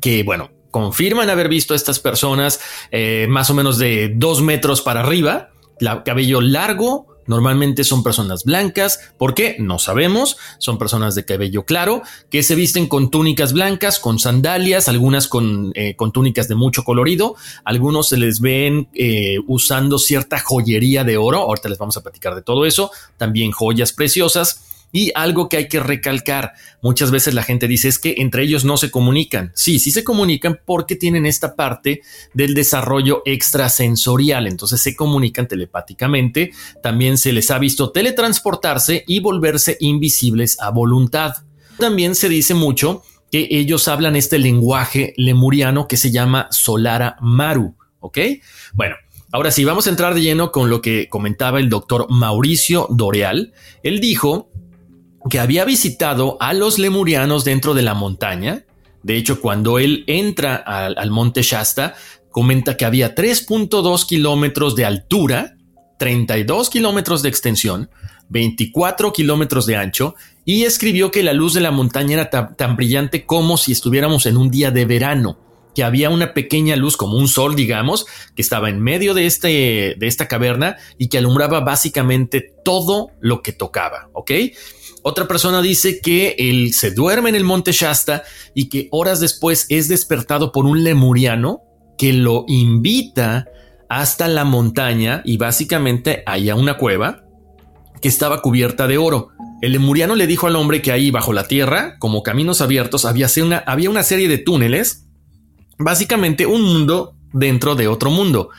que, bueno, confirman haber visto a estas personas eh, más o menos de dos metros para arriba, cabello largo, Normalmente son personas blancas, ¿por qué? No sabemos, son personas de cabello claro, que se visten con túnicas blancas, con sandalias, algunas con, eh, túnicas de mucho colorido, algunos se les ven eh, usando cierta joyería de oro, ahorita les vamos a platicar de todo eso, también joyas preciosas, y algo que hay que recalcar, muchas veces la gente dice es que entre ellos no se comunican. Sí, sí se comunican porque tienen esta parte del desarrollo extrasensorial, entonces se comunican telepáticamente, también se les ha visto teletransportarse y volverse invisibles a voluntad. También se dice mucho que ellos hablan este lenguaje lemuriano que se llama Solara Maru, ¿ok? Bueno, Ahora sí, vamos a entrar de lleno con lo que comentaba el doctor Mauricio Doreal. Él dijo que había visitado a los lemurianos dentro de la montaña. De hecho, cuando él entra al, monte Shasta, comenta que había 3.2 kilómetros de altura, 32 kilómetros de extensión, 24 kilómetros de ancho, y escribió que la luz de la montaña era tan, brillante como si estuviéramos en un día de verano, que había una pequeña luz como un sol, digamos, que estaba en medio de, este, de esta caverna y que alumbraba básicamente todo lo que tocaba, ¿ok? Otra persona dice que él se duerme en el monte Shasta y que horas después es despertado por un lemuriano que lo invita hasta la montaña y básicamente hay una cueva que estaba cubierta de oro. El lemuriano le dijo al hombre que ahí bajo la tierra, como caminos abiertos, había una, había una serie de túneles, básicamente un mundo dentro de otro mundo.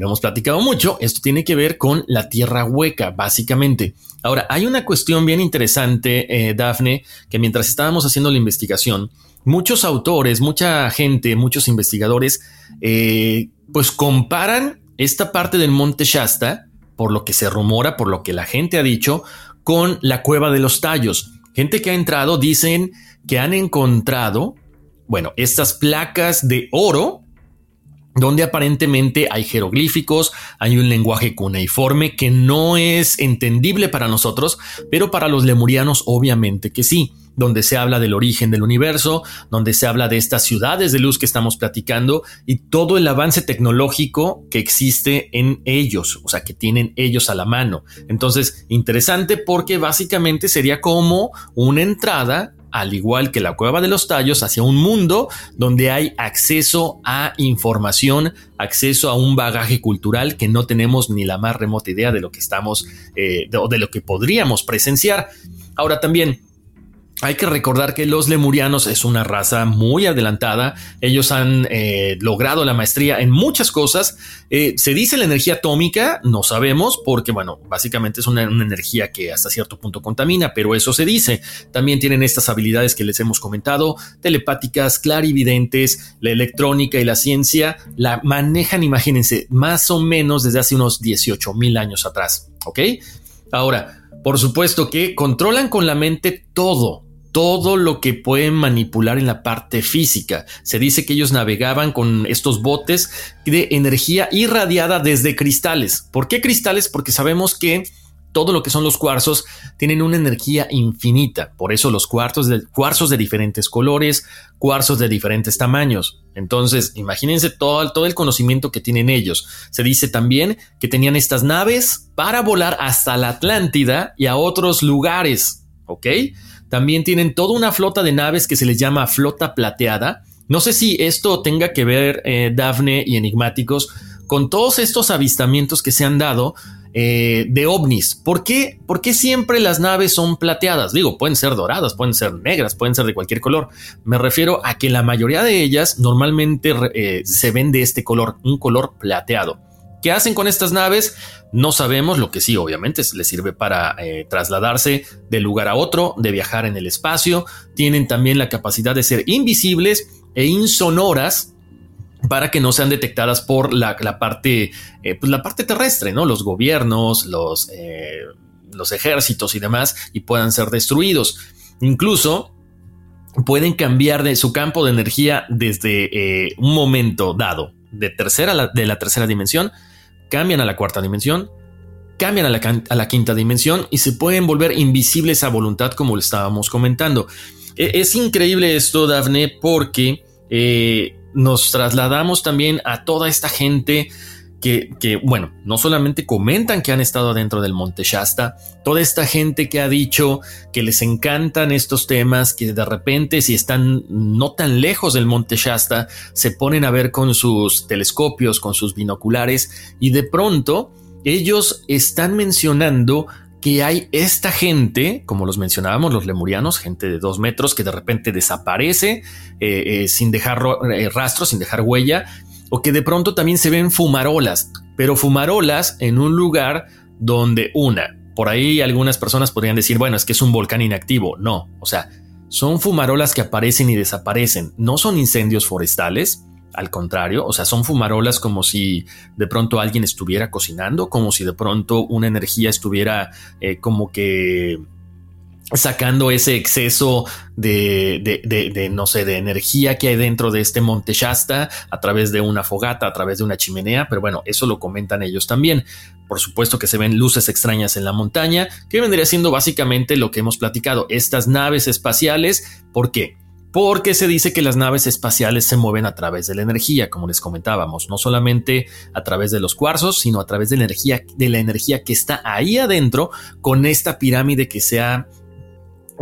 Lo hemos platicado mucho, esto tiene que ver con la tierra hueca, básicamente. Ahora, hay una cuestión bien interesante, eh, Dafne, que mientras estábamos haciendo la investigación, muchos autores, mucha gente, muchos investigadores, eh, pues comparan esta parte del monte Shasta, por lo que se rumora, por lo que la gente ha dicho, con la cueva de los tallos. Gente que ha entrado dicen que han encontrado, bueno, estas placas de oro donde aparentemente hay jeroglíficos, hay un lenguaje cuneiforme que no es entendible para nosotros, pero para los lemurianos obviamente que sí, donde se habla del origen del universo, donde se habla de estas ciudades de luz que estamos platicando y todo el avance tecnológico que existe en ellos, o sea, que tienen ellos a la mano. Entonces, interesante porque básicamente sería como una entrada al igual que la cueva de los tallos, hacia un mundo donde hay acceso a información, acceso a un bagaje cultural que no tenemos ni la más remota idea de lo que estamos eh, o de lo que podríamos presenciar. Ahora también, hay que recordar que los lemurianos es una raza muy adelantada. Ellos han eh, logrado la maestría en muchas cosas. Eh, se dice la energía atómica, no sabemos, porque bueno, básicamente es una, energía que hasta cierto punto contamina, pero eso se dice. También tienen estas habilidades que les hemos comentado, telepáticas, clarividentes, la electrónica y la ciencia. La manejan, imagínense, más o menos desde hace unos 18 mil años atrás. ¿Ok? Ahora, por supuesto que controlan con la mente todo todo lo que pueden manipular en la parte física. Se dice que ellos navegaban con estos botes de energía irradiada desde cristales. ¿Por qué cristales? Porque sabemos que todo lo que son los cuarzos tienen una energía infinita. Por eso los cuarzos de, cuarzos de diferentes colores, cuarzos de diferentes tamaños. Entonces, imagínense todo, todo el conocimiento que tienen ellos. Se dice también que tenían estas naves para volar hasta la Atlántida y a otros lugares. ¿Ok? También tienen toda una flota de naves que se les llama flota plateada. No sé si esto tenga que ver, eh, Dafne y Enigmáticos, con todos estos avistamientos que se han dado eh, de ovnis. ¿Por qué? ¿Por qué siempre las naves son plateadas? Digo, pueden ser doradas, pueden ser negras, pueden ser de cualquier color. Me refiero a que la mayoría de ellas normalmente eh, se ven de este color, un color plateado. ¿Qué hacen con estas naves? No sabemos, lo que sí, obviamente, les sirve para eh, trasladarse de lugar a otro, de viajar en el espacio. Tienen también la capacidad de ser invisibles e insonoras para que no sean detectadas por la, parte, eh, pues la parte terrestre, ¿no? Los gobiernos, los, eh, los ejércitos y demás, y puedan ser destruidos. Incluso pueden cambiar de su campo de energía desde un momento dado, de tercera de la tercera dimensión cambian a la cuarta dimensión, cambian a la, quinta dimensión y se pueden volver invisibles a voluntad como lo estábamos comentando. E, es increíble esto, Dafne, porque eh, nos trasladamos también a toda esta gente que, bueno, no solamente comentan que han estado dentro del Monte Shasta, toda esta gente que ha dicho que les encantan estos temas, que de repente si están no tan lejos del Monte Shasta, se ponen a ver con sus telescopios, con sus binoculares, y de pronto ellos están mencionando que hay esta gente, como los mencionábamos, los lemurianos, gente de dos metros que de repente desaparece eh, eh, sin dejar eh, rastro, sin dejar huella, o que de pronto también se ven fumarolas, pero fumarolas en un lugar donde una, por ahí algunas personas podrían decir, bueno, es que es un volcán inactivo. No, o sea, son fumarolas que aparecen y desaparecen, no son incendios forestales, al contrario, o sea, son fumarolas como si de pronto alguien estuviera cocinando, como si de pronto una energía estuviera eh, como que sacando ese exceso de, de, no sé, de energía que hay dentro de este monte Shasta a través de una fogata, a través de una chimenea, pero bueno, eso lo comentan ellos también. Por supuesto que se ven luces extrañas en la montaña, que vendría siendo básicamente lo que hemos platicado, estas naves espaciales, ¿por qué? Porque se dice que las naves espaciales se mueven a través de la energía, como les comentábamos, no solamente a través de los cuarzos, sino a través de la energía, de la energía que está ahí adentro con esta pirámide que se ha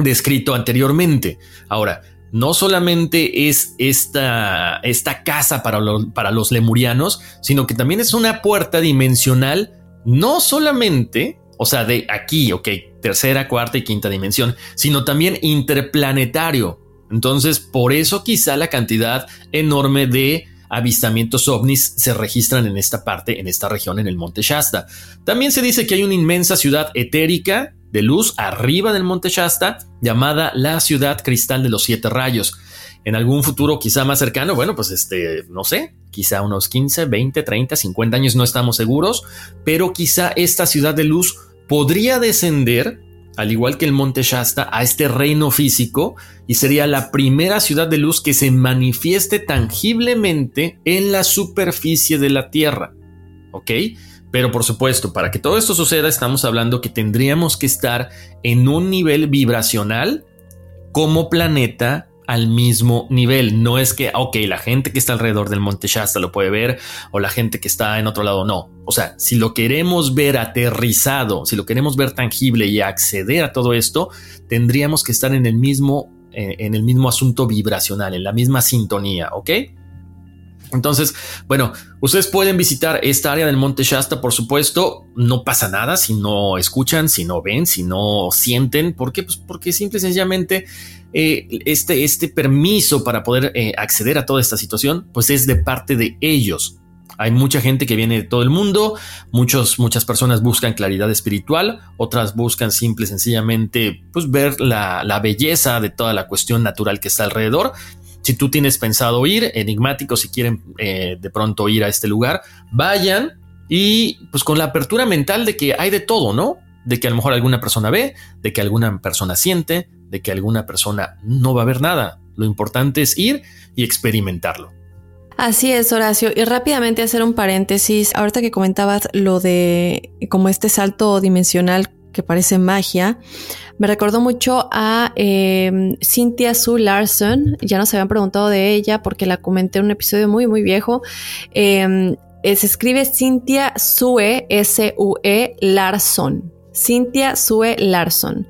descrito anteriormente. Ahora, no solamente es esta, esta casa para, para los lemurianos, sino que también es una puerta dimensional, no solamente, o sea, de aquí, ok, tercera, cuarta y quinta dimensión, sino también interplanetario. Entonces, por eso quizá la cantidad enorme de avistamientos ovnis se registran en esta parte, en esta región, en el Monte Shasta. También se dice que hay una inmensa ciudad etérica de luz arriba del Monte Shasta, llamada la ciudad cristal de los siete rayos. En algún futuro quizá más cercano, bueno, pues este, no sé, quizá unos 15, 20, 30, 50 años, no estamos seguros, pero quizá esta ciudad de luz podría descender, al igual que el Monte Shasta, a este reino físico y sería la primera ciudad de luz que se manifieste tangiblemente en la superficie de la Tierra. ¿Ok? Pero por supuesto, para que todo esto suceda, estamos hablando que tendríamos que estar en un nivel vibracional como planeta al mismo nivel. No es que, ok, la gente que está alrededor del Monte Shasta lo puede ver o la gente que está en otro lado no. O sea, si lo queremos ver aterrizado, si lo queremos ver tangible y acceder a todo esto, tendríamos que estar en el mismo, eh, en el mismo asunto vibracional, en la misma sintonía, ¿ok? Entonces, bueno, ustedes pueden visitar esta área del Monte Shasta, por supuesto. No pasa nada si no escuchan, si no ven, si no sienten. ¿Por qué? Pues porque simple y sencillamente eh, este, este permiso para poder eh, acceder a toda esta situación, pues es de parte de ellos. Hay mucha gente que viene de todo el mundo, muchos, muchas personas buscan claridad espiritual, otras buscan simple y sencillamente pues, ver la, la belleza de toda la cuestión natural que está alrededor si tú tienes pensado ir, enigmáticos, si quieren eh, de pronto ir a este lugar, vayan y pues con la apertura mental de que hay de todo, ¿no? De que a lo mejor alguna persona ve, de que alguna persona siente, de que alguna persona no va a ver nada. Lo importante es ir y experimentarlo. Así es, Horacio. Y rápidamente hacer un paréntesis. Ahorita que comentabas lo de como este salto dimensional que parece magia, me recordó mucho a eh, Cynthia Sue Larson. Ya nos habían preguntado de ella porque la comenté en un episodio muy, muy viejo. Em, eh, se escribe Cynthia Sue, S-U-E Larson. Cynthia Sue Larson.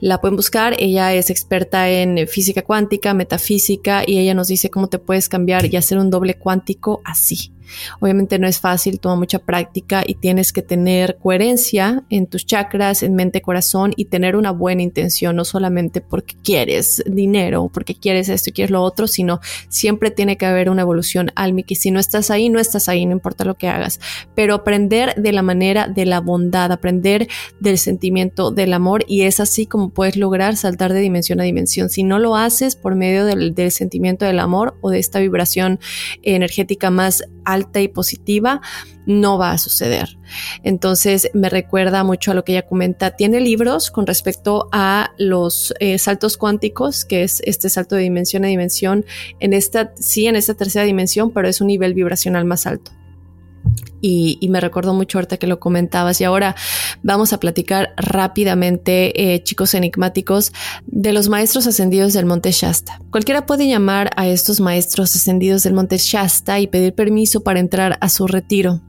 La pueden buscar, ella es experta en física cuántica, metafísica y ella nos dice cómo te puedes cambiar y hacer un doble cuántico así. Obviamente no es fácil, toma mucha práctica y tienes que tener coherencia en tus chakras, en mente, corazón y tener una buena intención, no solamente porque quieres dinero, porque quieres esto y quieres lo otro, sino siempre tiene que haber una evolución álmica y si no estás ahí, no estás ahí, no importa lo que hagas, pero aprender de la manera de la bondad, aprender del sentimiento del amor y es así como puedes lograr saltar de dimensión a dimensión. Si no lo haces por medio del, del sentimiento del amor o de esta vibración energética más alta y positiva, no va a suceder. Entonces me recuerda mucho a lo que ella comenta. Tiene libros con respecto a los eh, saltos cuánticos, que es este salto de dimensión a dimensión, en esta, sí, en esta tercera dimensión, pero es un nivel vibracional más alto y, me recordó mucho ahorita que lo comentabas. Y ahora vamos a platicar rápidamente, eh, chicos enigmáticos, de los maestros ascendidos del Monte Shasta. Cualquiera puede llamar a estos maestros ascendidos del Monte Shasta y pedir permiso para entrar a su retiro.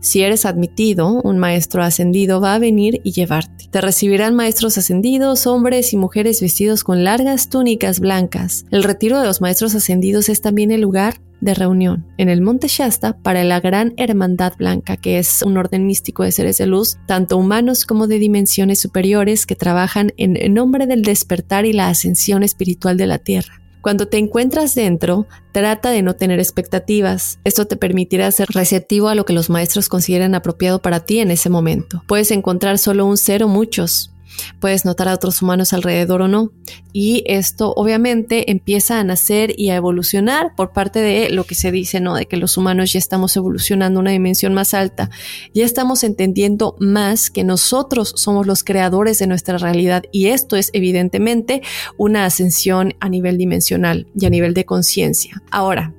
Si eres admitido, un maestro ascendido va a venir y llevarte. Te recibirán maestros ascendidos, hombres y mujeres vestidos con largas túnicas blancas. El retiro de los maestros ascendidos es también el lugar de reunión en el Monte Shasta para la Gran Hermandad Blanca, que es un orden místico de seres de luz, tanto humanos como de dimensiones superiores, que trabajan en nombre del despertar y la ascensión espiritual de la Tierra. Cuando te encuentras dentro, trata de no tener expectativas. Esto te permitirá ser receptivo a lo que los maestros consideren apropiado para ti en ese momento. Puedes encontrar solo un ser o muchos. Puedes notar a otros humanos alrededor o no. Y esto obviamente empieza a nacer y a evolucionar por parte de lo que se dice, ¿no? De que los humanos ya estamos evolucionando a una dimensión más alta. Ya estamos entendiendo más que nosotros somos los creadores de nuestra realidad. Y esto es evidentemente una ascensión a nivel dimensional y a nivel de conciencia. Ahora,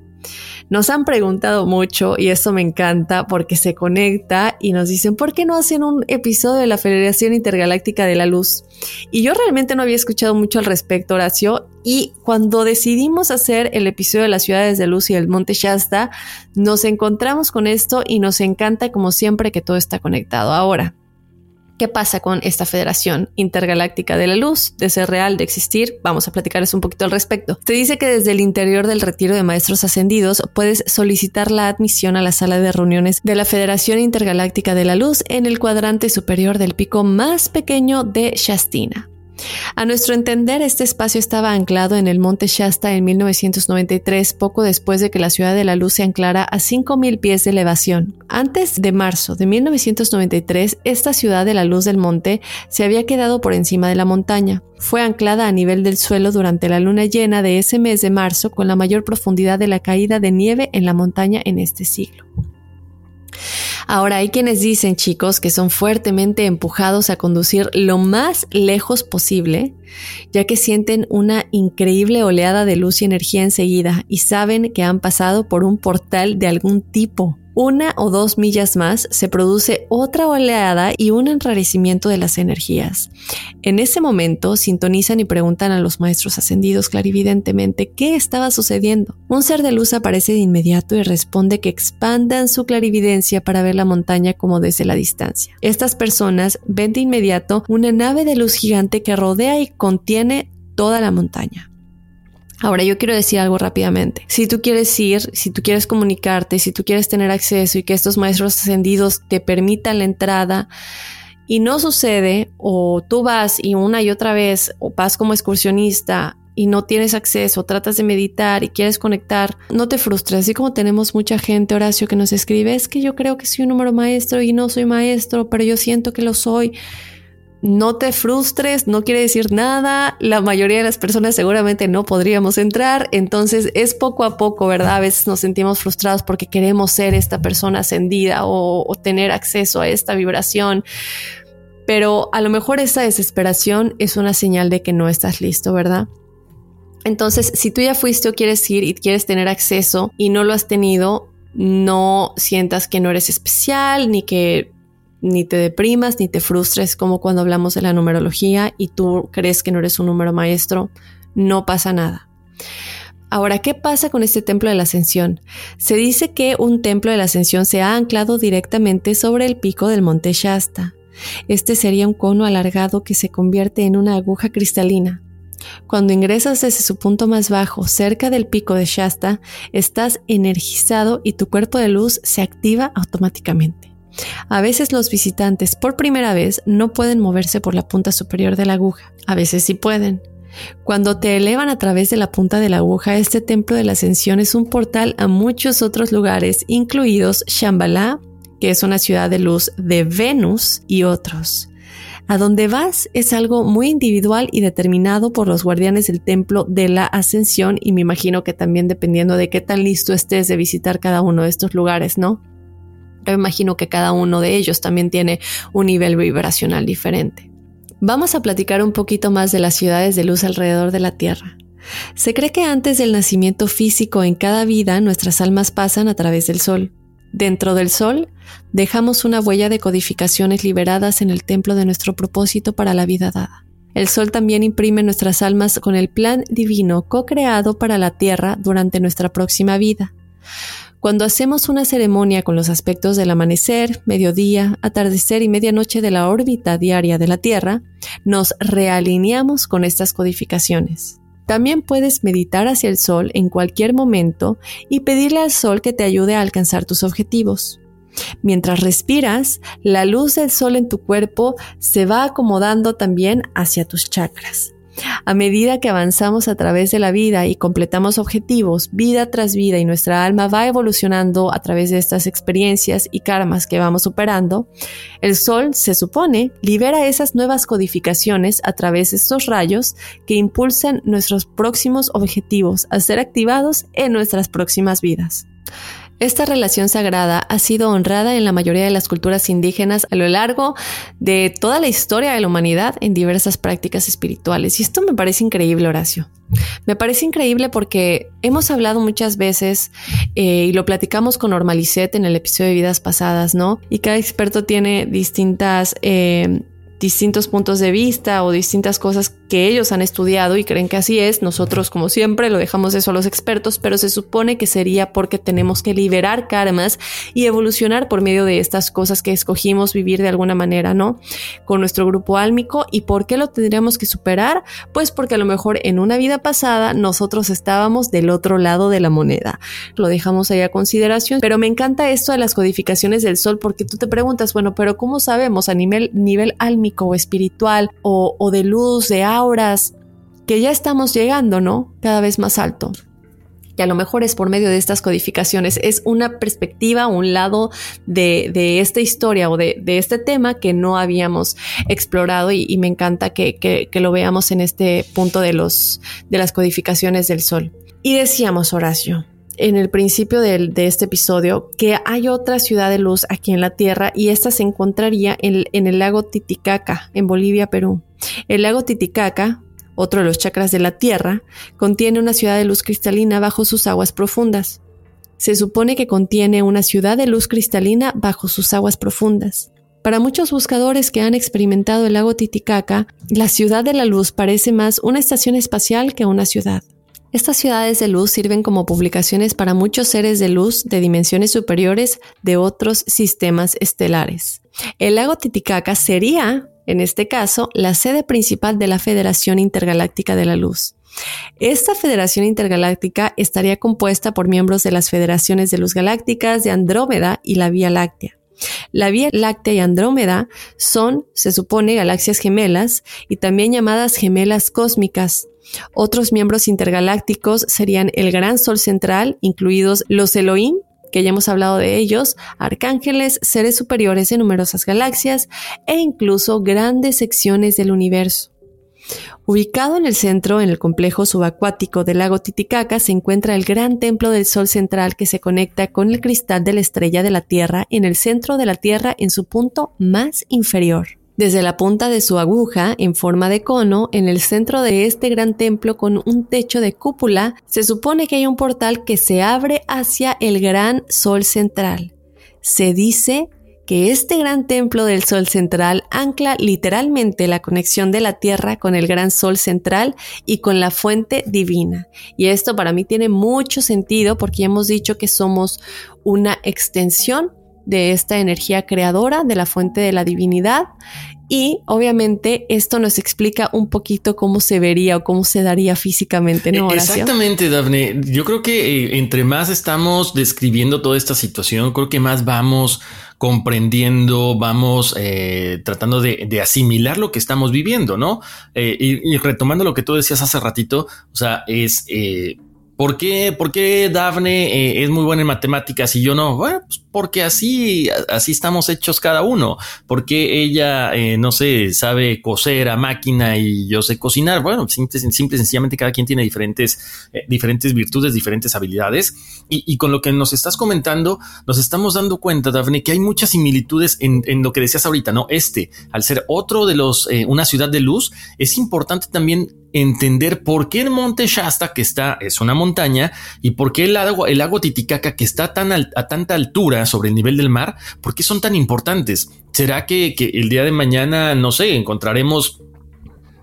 nos han preguntado mucho y esto me encanta porque se conecta y nos dicen, ¿por qué no hacen un episodio de la Federación Intergaláctica de la Luz? Y yo realmente no había escuchado mucho al respecto, Horacio, y cuando decidimos hacer el episodio de las ciudades de luz y el Monte Shasta, nos encontramos con esto y nos encanta como siempre que todo está conectado. Ahora, ¿Qué pasa con esta Federación Intergaláctica de la Luz? De ser real, de existir, vamos a platicarles un poquito al respecto. Te dice que desde el interior del retiro de maestros ascendidos puedes solicitar la admisión a la sala de reuniones de la Federación Intergaláctica de la Luz en el cuadrante superior del pico más pequeño de Shastina. A nuestro entender, este espacio estaba anclado en el monte Shasta en 1993, poco después de que la ciudad de la luz se anclara a 5.000 pies de elevación. Antes de marzo de 1993, esta ciudad de la luz del monte se había quedado por encima de la montaña. Fue anclada a nivel del suelo durante la luna llena de ese mes de marzo con la mayor profundidad de la caída de nieve en la montaña en este siglo. Ahora hay quienes dicen, chicos, que son fuertemente empujados a conducir lo más lejos posible, ya que sienten una increíble oleada de luz y energía enseguida y saben que han pasado por un portal de algún tipo una o dos millas más se produce otra oleada y un enrarecimiento de las energías. En ese momento sintonizan y preguntan a los maestros ascendidos clarividentemente qué estaba sucediendo. Un ser de luz aparece de inmediato y responde que expandan su clarividencia para ver la montaña como desde la distancia. Estas personas ven de inmediato una nave de luz gigante que rodea y contiene toda la montaña. Ahora yo quiero decir algo rápidamente. Si tú quieres ir, si tú quieres comunicarte, si tú quieres tener acceso y que estos maestros ascendidos te permitan la entrada y no sucede o tú vas y una y otra vez o vas como excursionista y no tienes acceso, tratas de meditar y quieres conectar, no te frustres. Así como tenemos mucha gente, Horacio, que nos escribe, es que yo creo que soy un número maestro y no soy maestro, pero yo siento que lo soy no te frustres, no quiere decir nada, la mayoría de las personas seguramente no podríamos entrar, entonces es poco a poco, ¿verdad? A veces nos sentimos frustrados porque queremos ser esta persona ascendida o, tener acceso a esta vibración, Pero a lo mejor esa desesperación es una señal de que no estás listo, ¿verdad? Entonces, si tú ya fuiste o quieres ir y quieres tener acceso y no lo has tenido, no sientas que no eres especial, ni que ni te deprimas, ni te frustres como cuando hablamos de la numerología y tú crees que no eres un número maestro, no pasa nada. Ahora, ¿qué pasa con este templo de la ascensión? Se dice que un templo de la ascensión se ha anclado directamente sobre el pico del monte Shasta. Este sería un cono alargado que se convierte en una aguja cristalina. Cuando ingresas desde su punto más bajo, cerca del pico de Shasta, estás energizado y tu cuerpo de luz se activa automáticamente. A veces los visitantes por primera vez no pueden moverse por la punta superior de la aguja, a veces sí pueden. Cuando te elevan a través de la punta de la aguja, este templo de la ascensión es un portal a muchos otros lugares, incluidos Shambhala, que es una ciudad de luz de Venus y otros. A donde vas es algo muy individual y determinado por los guardianes del templo de la ascensión y me imagino que también dependiendo de qué tan listo estés de visitar cada uno de estos lugares, ¿no? Yo imagino que cada uno de ellos también tiene un nivel vibracional diferente. Vamos a platicar un poquito más de las ciudades de luz alrededor de la Tierra. Se cree que antes del nacimiento físico en cada vida nuestras almas pasan a través del Sol. Dentro del Sol, dejamos una huella de codificaciones liberadas en el templo de nuestro propósito para la vida dada. El Sol también imprime nuestras almas con el plan divino co-creado para la Tierra durante nuestra próxima vida. Cuando hacemos una ceremonia con los aspectos del amanecer, mediodía, atardecer y medianoche de la órbita diaria de la Tierra, nos realineamos con estas codificaciones. También puedes meditar hacia el sol en cualquier momento y pedirle al sol que te ayude a alcanzar tus objetivos. Mientras respiras, la luz del sol en tu cuerpo se va acomodando también hacia tus chakras. A medida que avanzamos a través de la vida y completamos objetivos vida tras vida y nuestra alma va evolucionando a través de estas experiencias y karmas que vamos superando, el sol, se supone, libera esas nuevas codificaciones a través de estos rayos que impulsan nuestros próximos objetivos a ser activados en nuestras próximas vidas. Esta relación sagrada ha sido honrada en la mayoría de las culturas indígenas a lo largo de toda la historia de la humanidad en diversas prácticas espirituales. Y esto me parece increíble, Horacio. Me parece increíble porque hemos hablado muchas veces eh, y lo platicamos con Normalicet en el episodio de vidas pasadas, ¿no? Y cada experto tiene distintas eh, distintos puntos de vista o distintas cosas que ellos han estudiado y creen que así es. Nosotros, como siempre, lo dejamos eso a los expertos, pero se supone que sería porque tenemos que liberar karmas y evolucionar por medio de estas cosas que escogimos vivir de alguna manera, ¿no? Con nuestro grupo álmico. ¿Y por qué lo tendríamos que superar? Pues porque a lo mejor en una vida pasada nosotros estábamos del otro lado de la moneda. Lo dejamos ahí a consideración, pero me encanta esto de las codificaciones del sol porque tú te preguntas, bueno, pero ¿cómo sabemos a nivel, nivel álmico? O espiritual o, de luz, de auras, que ya estamos llegando, ¿no? Cada vez más alto que a lo mejor es por medio de estas codificaciones, es una perspectiva, un lado de, esta historia o de, este tema que no habíamos explorado y, me encanta que, que, lo veamos en este punto de, los, de las codificaciones del sol. Y decíamos, Horacio, en el principio de, este episodio que hay otra ciudad de luz aquí en la Tierra y esta se encontraría en, en el lago Titicaca, en Bolivia, Perú. El lago Titicaca, otro de los chakras de la Tierra, contiene una ciudad de luz cristalina bajo sus aguas profundas. Se supone que contiene una ciudad de luz cristalina bajo sus aguas profundas. Para muchos buscadores que han experimentado el lago Titicaca, la ciudad de la luz parece más una estación espacial que una ciudad. Estas ciudades de luz sirven como publicaciones para muchos seres de luz de dimensiones superiores de otros sistemas estelares. El lago Titicaca sería, en este caso, la sede principal de la Federación Intergaláctica de la Luz. Esta Federación Intergaláctica estaría compuesta por miembros de las Federaciones de Luz Galácticas de Andrómeda y la Vía Láctea. La Vía Láctea y Andrómeda son, se supone, galaxias gemelas y también llamadas gemelas cósmicas. Otros miembros intergalácticos serían el Gran Sol Central, incluidos los Elohim, que ya hemos hablado de ellos, arcángeles, seres superiores en numerosas galaxias e incluso grandes secciones del universo. Ubicado en el centro, en el complejo subacuático del lago Titicaca, se encuentra el gran templo del Sol central que se conecta con el cristal de la estrella de la Tierra en el centro de la Tierra en su punto más inferior. Desde la punta de su aguja, en forma de cono, en el centro de este gran templo con un techo de cúpula, se supone que hay un portal que se abre hacia el gran sol central. Se dice que este gran templo del Sol central ancla literalmente la conexión de la Tierra con el gran Sol central y con la fuente divina. Y esto para mí tiene mucho sentido porque hemos dicho que somos una extensión de esta energía creadora, de la fuente de la divinidad. Y obviamente esto nos explica un poquito cómo se vería o cómo se daría físicamente, ¿no? Exactamente, Dafne. Yo creo que eh, entre más estamos describiendo toda esta situación, creo que más vamos comprendiendo, vamos eh, tratando de, asimilar lo que estamos viviendo, ¿no? Eh, y, retomando lo que tú decías hace ratito, o sea, es ¿Por qué, por qué Dafne es muy buena en matemáticas y yo no? Bueno, pues porque así, así estamos hechos cada uno. Porque ella, eh, no sé, sabe coser a máquina y yo sé cocinar. Bueno, simple, simple sencillamente cada quien tiene diferentes, eh, diferentes virtudes, diferentes habilidades. Y, con lo que nos estás comentando, nos estamos dando cuenta, Daphne, que hay muchas similitudes en, lo que decías ahorita, ¿no? Este, al ser otro de los, eh, una ciudad de luz, es importante también entender por qué el monte Shasta, que está, es una montaña, y por qué el lago, el lago Titicaca, que está tan a tanta altura, sobre el nivel del mar, ¿por qué son tan importantes? ¿Será que, el día de mañana, no sé, encontraremos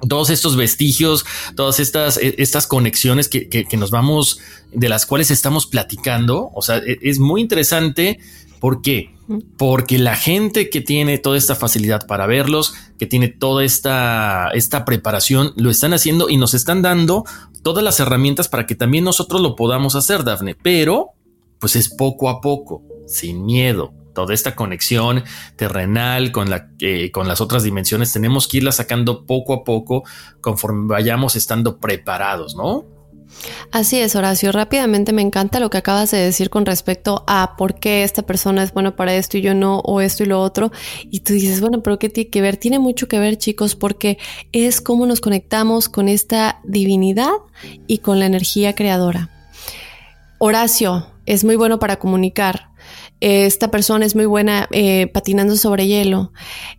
todos estos vestigios, todas estas, e, estas conexiones que, nos vamos, de las cuales estamos platicando. O sea, e, es muy interesante. ¿Por qué? Porque la gente que tiene toda esta facilidad para verlos, que tiene toda esta, esta preparación, lo están haciendo y nos están dando todas las herramientas para que también nosotros lo podamos hacer, Dafne. Pero, pues es poco a poco sin miedo. Toda esta conexión terrenal con, la, eh, con las otras dimensiones tenemos que irla sacando poco a poco conforme vayamos estando preparados, ¿no? Así es, Horacio. Rápidamente me encanta lo que acabas de decir con respecto a por qué esta persona es buena para esto y yo no, o esto y lo otro. Y tú dices, bueno, pero ¿qué tiene que ver? Tiene mucho que ver, chicos, porque es cómo nos conectamos con esta divinidad y con la energía creadora. Horacio es muy bueno para comunicar esta persona es muy buena eh, patinando sobre hielo,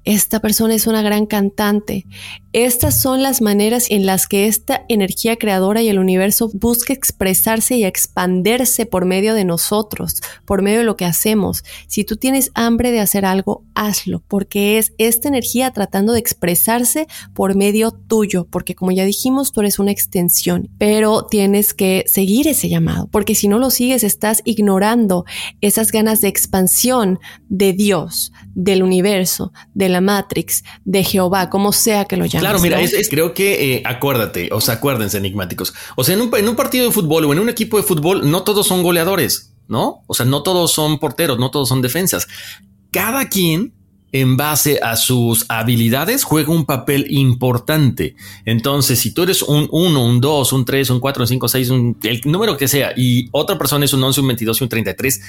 esta persona es una gran cantante. Estas son las maneras en las que esta energía creadora y el universo busca expresarse y expandirse por medio de nosotros, por medio de lo que hacemos. Si tú tienes hambre de hacer algo, hazlo, porque es esta energía tratando de expresarse por medio tuyo, porque como ya dijimos, tú eres una extensión, pero tienes que seguir ese llamado, porque si no lo sigues, estás ignorando esas ganas de expansión de Dios, del universo, de la Matrix, de Jehová, como sea que lo llames. Claro, mira, es, creo que eh, acuérdate, o sea, acuérdense, enigmáticos. O sea, en un, en un partido de fútbol o en un equipo de fútbol, no todos son goleadores, ¿no? O sea, no todos son porteros, no todos son defensas. Cada quien en base a sus habilidades juega un papel importante. Entonces, si tú eres un 1, un 2, un 3, un 4, un 5, 6, el número que sea, y otra persona es un 11, un 22 y un 33,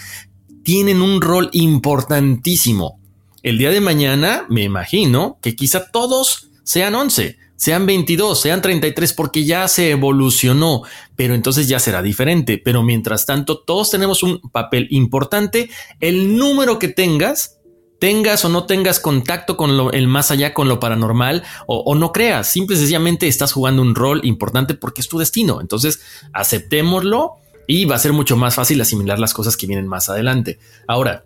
tienen un rol importantísimo. El día de mañana, me imagino que quizá todos sean 11, sean 22, sean 33, porque ya se evolucionó, pero entonces ya será diferente. Pero mientras tanto, todos tenemos un papel importante. El número que tengas, tengas o no tengas contacto con lo, el más allá, con lo paranormal, o, o, no creas, simple y sencillamente estás jugando un rol importante porque es tu destino. Entonces, aceptémoslo y va a ser mucho más fácil asimilar las cosas que vienen más adelante. Ahora,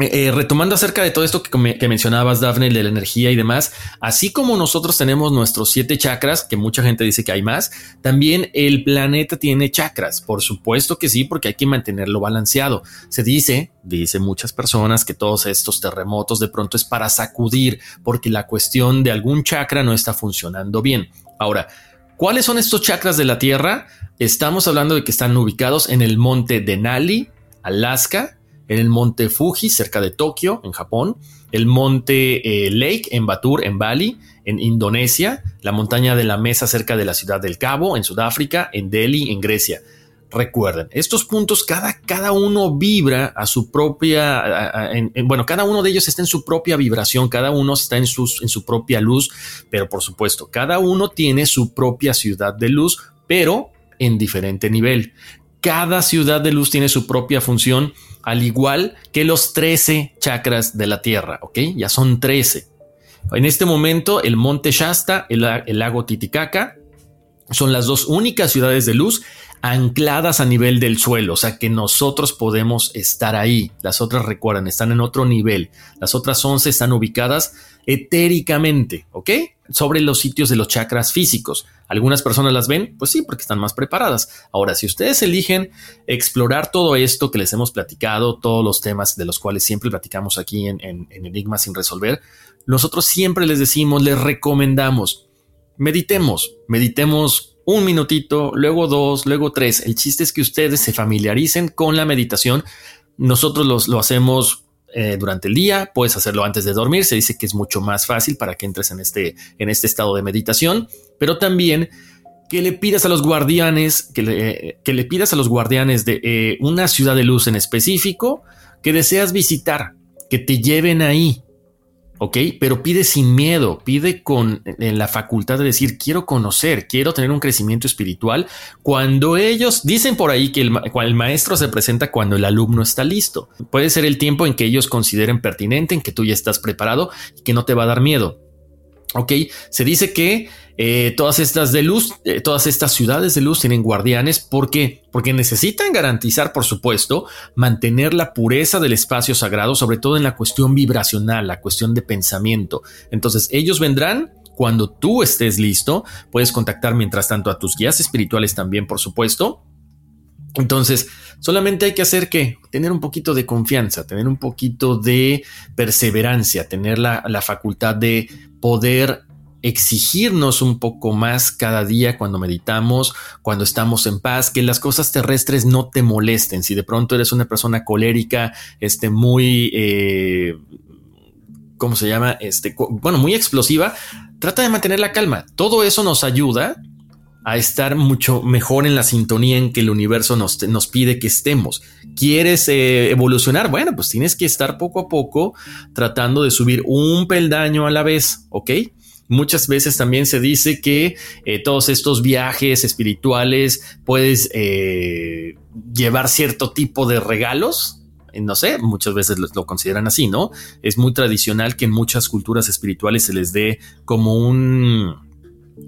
eh, eh, retomando acerca de todo esto que, mencionabas, Daphne, de la energía y demás, así como nosotros tenemos nuestros siete chakras, que mucha gente dice que hay más, también el planeta tiene chakras. Por supuesto que sí, porque hay que mantenerlo balanceado. Se dice, dice muchas personas, que todos estos terremotos de pronto es para sacudir, porque la cuestión de algún chakra no está funcionando bien. Ahora, ¿cuáles son estos chakras de la Tierra? Estamos hablando de que están ubicados en el monte Denali, Alaska, en el monte Fuji, cerca de Tokio, en Japón, el monte eh, Lake, en Batur, en Bali, en Indonesia, la montaña de la Mesa, cerca de la ciudad del Cabo, en Sudáfrica, en Delhi, en Grecia. Recuerden, estos puntos, cada, cada uno vibra a su propia, bueno, cada uno de ellos está en su propia vibración, cada uno está en, sus, en su propia luz, pero por supuesto, cada uno tiene su propia ciudad de luz, pero en diferente nivel. Cada ciudad de luz tiene su propia función, al igual que los 13 chakras de la Tierra, ¿ok? Ya son 13. En este momento, el monte Shasta, el, el lago Titicaca, son las dos únicas ciudades de luz ancladas a nivel del suelo, o sea que nosotros podemos estar ahí. Las otras, recuerden, están en otro nivel. Las otras 11 están ubicadas etéricamente, ¿ok? Sobre los sitios de los chakras físicos. Algunas personas las ven, pues sí, porque están más preparadas. Ahora, si ustedes eligen explorar todo esto que les hemos platicado, todos los temas de los cuales siempre platicamos aquí en, en, en sin resolver, nosotros siempre les decimos, les recomendamos, meditemos, meditemos un minutito, luego dos, luego tres. El chiste es que ustedes se familiaricen con la meditación. Nosotros los, lo hacemos eh, durante el día, puedes hacerlo antes de dormir, se dice que es mucho más fácil para que entres en este, en este estado de meditación, pero también que le pidas a los guardianes, que le, que le pidas a los guardianes de eh, una ciudad de luz en específico que deseas visitar, que te lleven ahí, ¿ok? Pero pide sin miedo, pide con la facultad de decir, quiero conocer, quiero tener un crecimiento espiritual. Cuando ellos dicen por ahí que el, maestro se presenta cuando el alumno está listo. Puede ser el tiempo en que ellos consideren pertinente, en que tú ya estás preparado y que no te va a dar miedo. Ok, se dice que eh, todas estas de luz, eh, todas estas ciudades de luz tienen guardianes. ¿Por qué? Porque necesitan garantizar, por supuesto, mantener la pureza del espacio sagrado, sobre todo en la cuestión vibracional, la cuestión de pensamiento. Entonces, ellos vendrán cuando tú estés listo. Puedes contactar mientras tanto a tus guías espirituales también, por supuesto. Entonces, solamente hay que hacer que tener un poquito de confianza, tener un poquito de perseverancia, tener la, la facultad de poder exigirnos un poco más cada día cuando meditamos, cuando estamos en paz, que las cosas terrestres no te molesten. Si de pronto eres una persona colérica, este, muy, eh, ¿cómo se llama? Este, bueno, muy explosiva, trata de mantener la calma. Todo eso nos ayuda a estar mucho mejor en la sintonía en que el universo nos, nos pide que estemos. ¿Quieres eh, evolucionar? Bueno, pues tienes que estar poco a poco tratando de subir un peldaño a la vez, ¿ok? Muchas veces también se dice que eh, todos estos viajes espirituales puedes eh, llevar cierto tipo de regalos, no sé, muchas veces lo, lo, consideran así, ¿no? Es muy tradicional que en muchas culturas espirituales se les dé como un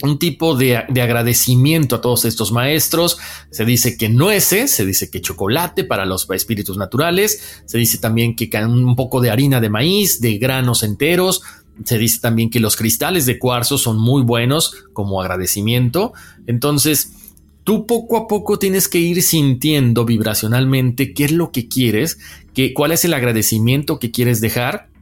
un tipo de, de, agradecimiento a todos estos maestros. Se dice que nueces, se dice que chocolate para los espíritus naturales, se dice también que un poco de harina de maíz, de granos enteros. Se dice también que los cristales de cuarzo son muy buenos como agradecimiento. Entonces, tú poco a poco tienes que ir sintiendo vibracionalmente qué es lo que quieres, que, cuál es el agradecimiento que quieres dejar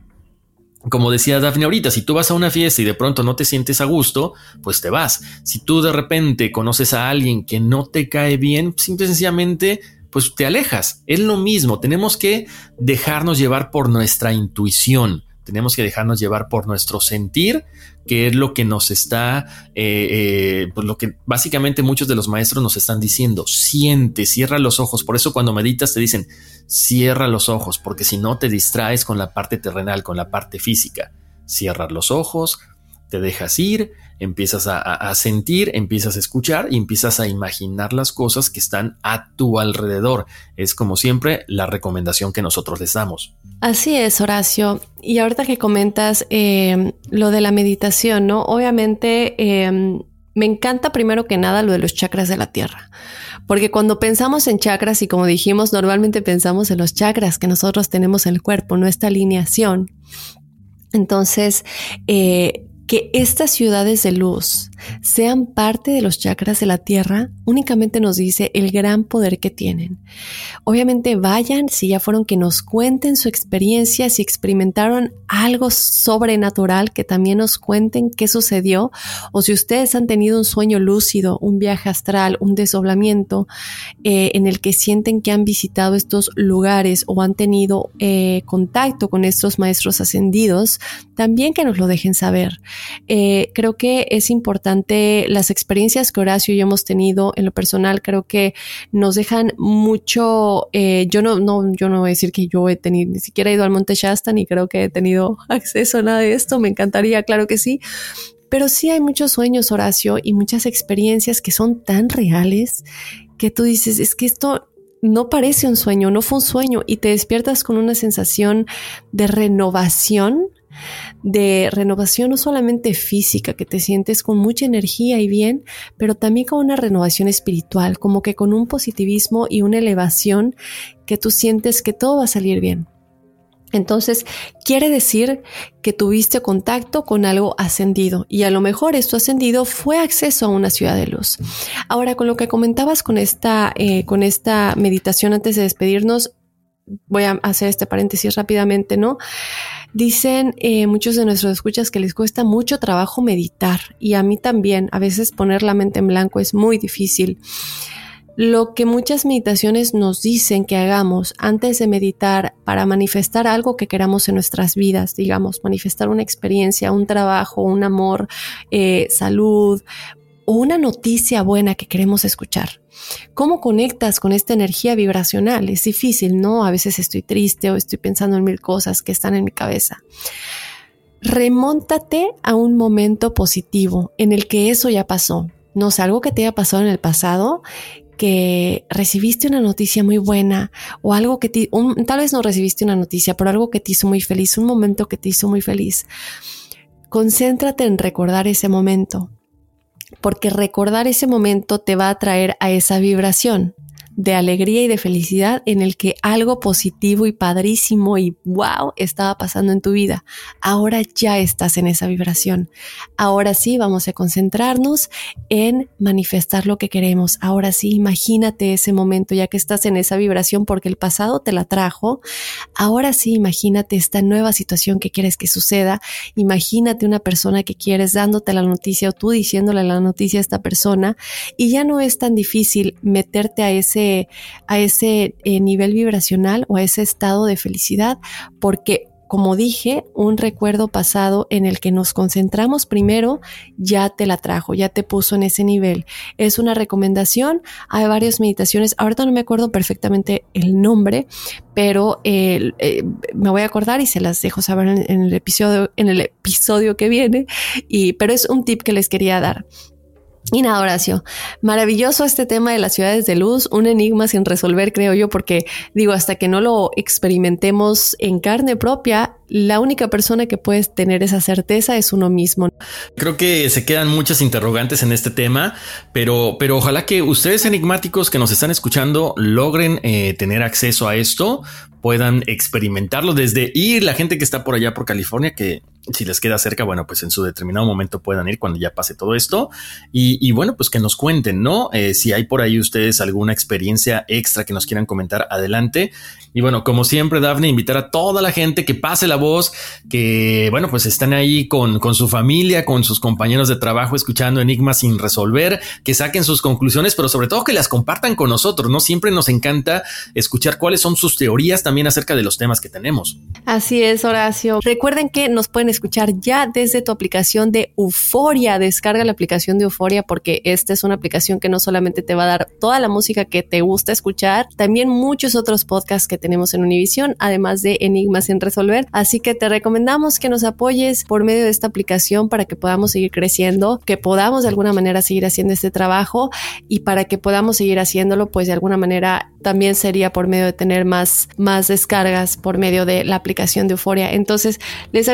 como decía Daphne ahorita, si tú vas a una fiesta y de pronto no te sientes a gusto, pues te vas. Si tú de repente conoces a alguien que no te cae bien, simple y sencillamente, pues te alejas. Es lo mismo, tenemos que dejarnos llevar por nuestra intuición. Tenemos que dejarnos llevar por nuestro sentir, que es lo que nos está, eh, eh, pues lo que básicamente muchos de los maestros nos están diciendo. Siente, cierra los ojos. Por eso cuando meditas te dicen, cierra los ojos, porque si no te distraes con la parte terrenal, con la parte física. Cierra los ojos, te dejas ir, empiezas a, sentir, empiezas a escuchar y empiezas a imaginar las cosas que están a tu alrededor. Es como siempre la recomendación que nosotros les damos. Así es, Horacio. Y ahorita que comentas eh, lo de la meditación, ¿no? Obviamente eh, me encanta primero que nada lo de los chakras de la tierra. Porque cuando pensamos en chakras, y como dijimos, normalmente pensamos en los chakras que nosotros tenemos en el cuerpo, nuestra alineación. Entonces, eh, que estas ciudades de luz sean parte de los chakras de la Tierra únicamente nos dice el gran poder que tienen. Obviamente vayan, si ya fueron que nos cuenten su experiencia, si experimentaron algo sobrenatural, que también nos cuenten qué sucedió, o si ustedes han tenido un sueño lúcido, un viaje astral, un desdoblamiento eh, en el que sienten que han visitado estos lugares o han tenido eh, contacto con estos maestros ascendidos, también que nos lo dejen saber. Eh, creo que es importante las experiencias que Horacio y yo hemos tenido. En lo personal, creo que nos dejan mucho, eh, yo no, no, yo no voy a decir que yo he tenido, ni siquiera he ido al Monte Shasta, ni creo que he tenido acceso a nada de esto, me encantaría, claro que sí, pero sí hay muchos sueños, Horacio, y muchas experiencias que son tan reales que tú dices, es que esto no parece un sueño, no fue un sueño, y te despiertas con una sensación de renovación, de renovación no solamente física, que te sientes con mucha energía y bien, pero también con una renovación espiritual, como que con un positivismo y una elevación que tú sientes que todo va a salir bien. Entonces, quiere decir que tuviste contacto con algo ascendido y a lo mejor esto ascendido fue acceso a una ciudad de luz. Ahora, con lo que comentabas con esta, eh, con esta meditación antes de despedirnos, voy a hacer este paréntesis rápidamente, ¿no? Dicen eh, muchos de nuestros escuchas que les cuesta mucho trabajo meditar y a mí también, a veces poner la mente en blanco es muy difícil. Lo que muchas meditaciones nos dicen que hagamos antes de meditar para manifestar algo que queramos en nuestras vidas, digamos, manifestar una experiencia, un trabajo, un amor, eh, salud o una noticia buena que queremos escuchar. ¿Cómo conectas con esta energía vibracional? Es difícil, ¿no? A veces estoy triste o estoy pensando en mil cosas que están en mi cabeza. Remóntate a un momento positivo en el que eso ya pasó. No sé, algo que te haya pasado en el pasado que recibiste una noticia muy buena o algo que tal vez no recibiste una noticia, pero algo que te hizo muy feliz, un momento que te hizo muy feliz. Concéntrate en recordar ese momento, porque recordar ese momento te va a traer a esa vibración de alegría y de felicidad en el que algo positivo y padrísimo y wow estaba pasando en tu vida. Ahora ya estás en esa vibración. Ahora sí vamos a concentrarnos en manifestar lo que queremos. Ahora sí, imagínate ese momento ya que estás en esa vibración porque el pasado te la trajo. Ahora sí, imagínate esta nueva situación que quieres que suceda. Imagínate una persona que quieres dándote la noticia o tú diciéndole la noticia a esta persona y ya no es tan difícil meterte a ese a ese eh, nivel vibracional o a ese estado de felicidad, porque como dije, un recuerdo pasado en el que nos concentramos primero ya te la trajo, ya te puso en ese nivel. Es una recomendación, hay varias meditaciones, ahorita no me acuerdo perfectamente el nombre, pero eh, me voy a acordar y se las dejo saber en, en, el episodio, en el episodio que viene, y, pero es un tip que les quería dar. Y nada, Horacio, maravilloso este tema de las ciudades de luz, un enigma sin resolver, creo yo, porque digo, hasta que no lo experimentemos en carne propia, la única persona que puede tener esa certeza es uno mismo. Creo que se quedan muchas interrogantes en este tema, pero, pero ojalá que ustedes enigmáticos que nos están escuchando logren eh, tener acceso a esto, puedan experimentarlo desde ir la gente que está por allá por California, que si les queda cerca, bueno, pues en su determinado momento puedan ir cuando ya pase todo esto. Y, bueno, pues que nos cuenten, ¿no? Eh, si hay por ahí ustedes alguna experiencia extra que nos quieran comentar, adelante. Y bueno, como siempre, Dafne, invitar a toda la gente que pase la voz, que bueno, pues están ahí con, con su familia, con sus compañeros de trabajo, escuchando enigmas sin resolver, que saquen sus conclusiones, pero sobre todo que las compartan con nosotros, ¿no? Siempre nos encanta escuchar cuáles son sus teorías también acerca de los temas que tenemos. Así es, Horacio. Recuerden que nos pueden escuchar ya desde tu aplicación de Euforia. Descarga la aplicación de Euforia porque esta es una aplicación que no solamente te va a dar toda la música que te gusta escuchar, también muchos otros podcasts que tenemos en Univision, además de enigmas sin resolver. Así que te recomendamos que nos apoyes por medio de esta aplicación para que podamos seguir creciendo, que podamos de alguna manera seguir haciendo este trabajo y para que podamos seguir haciéndolo, pues de alguna manera también sería por medio de tener más, más descargas por medio de la aplicación de Euforia. Entonces, les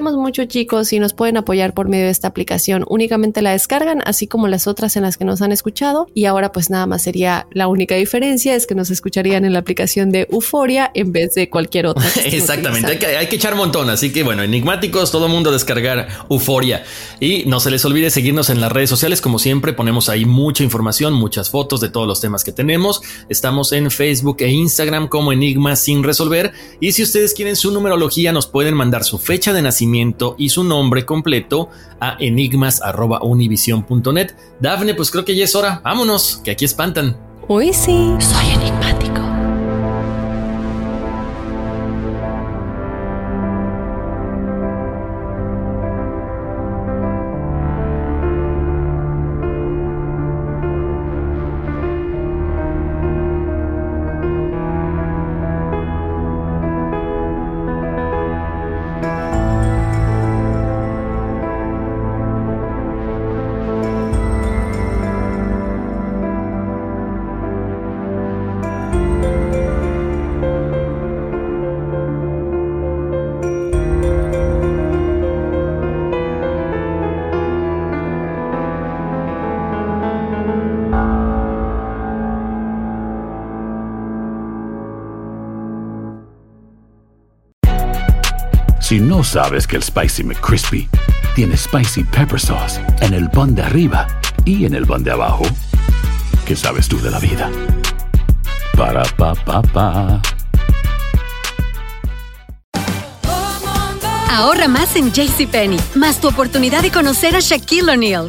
agradeceríamos mucho chicos si nos pueden apoyar por medio de esta aplicación. Únicamente la descargan, así como las otras en las que nos han escuchado. Y ahora pues nada más sería la única diferencia es que nos escucharían en la aplicación de Euforia en vez de cualquier otra. Exactamente, hay que, hay que, echar montón. Así que bueno, enigmáticos, todo mundo descargar Euforia. Y no se les olvide seguirnos en las redes sociales. Como siempre, ponemos ahí mucha información, muchas fotos de todos los temas que tenemos. Estamos en Facebook e Instagram como Enigmas sin resolver. Y si ustedes quieren su numerología, nos pueden mandar su fecha de nacimiento y su nombre completo a enigmas.univision.net. Dafne, pues creo que ya es hora. Vámonos, que aquí espantan. Hoy sí, soy enigmático. Si no sabes que el Spicy McCrispy tiene Spicy Pepper Sauce en el pan de arriba y en el pan de abajo, ¿qué sabes tú de la vida? Para, pa, pa, pa. Ahorra más en JCPenney, más tu oportunidad de conocer a Shaquille O'Neal.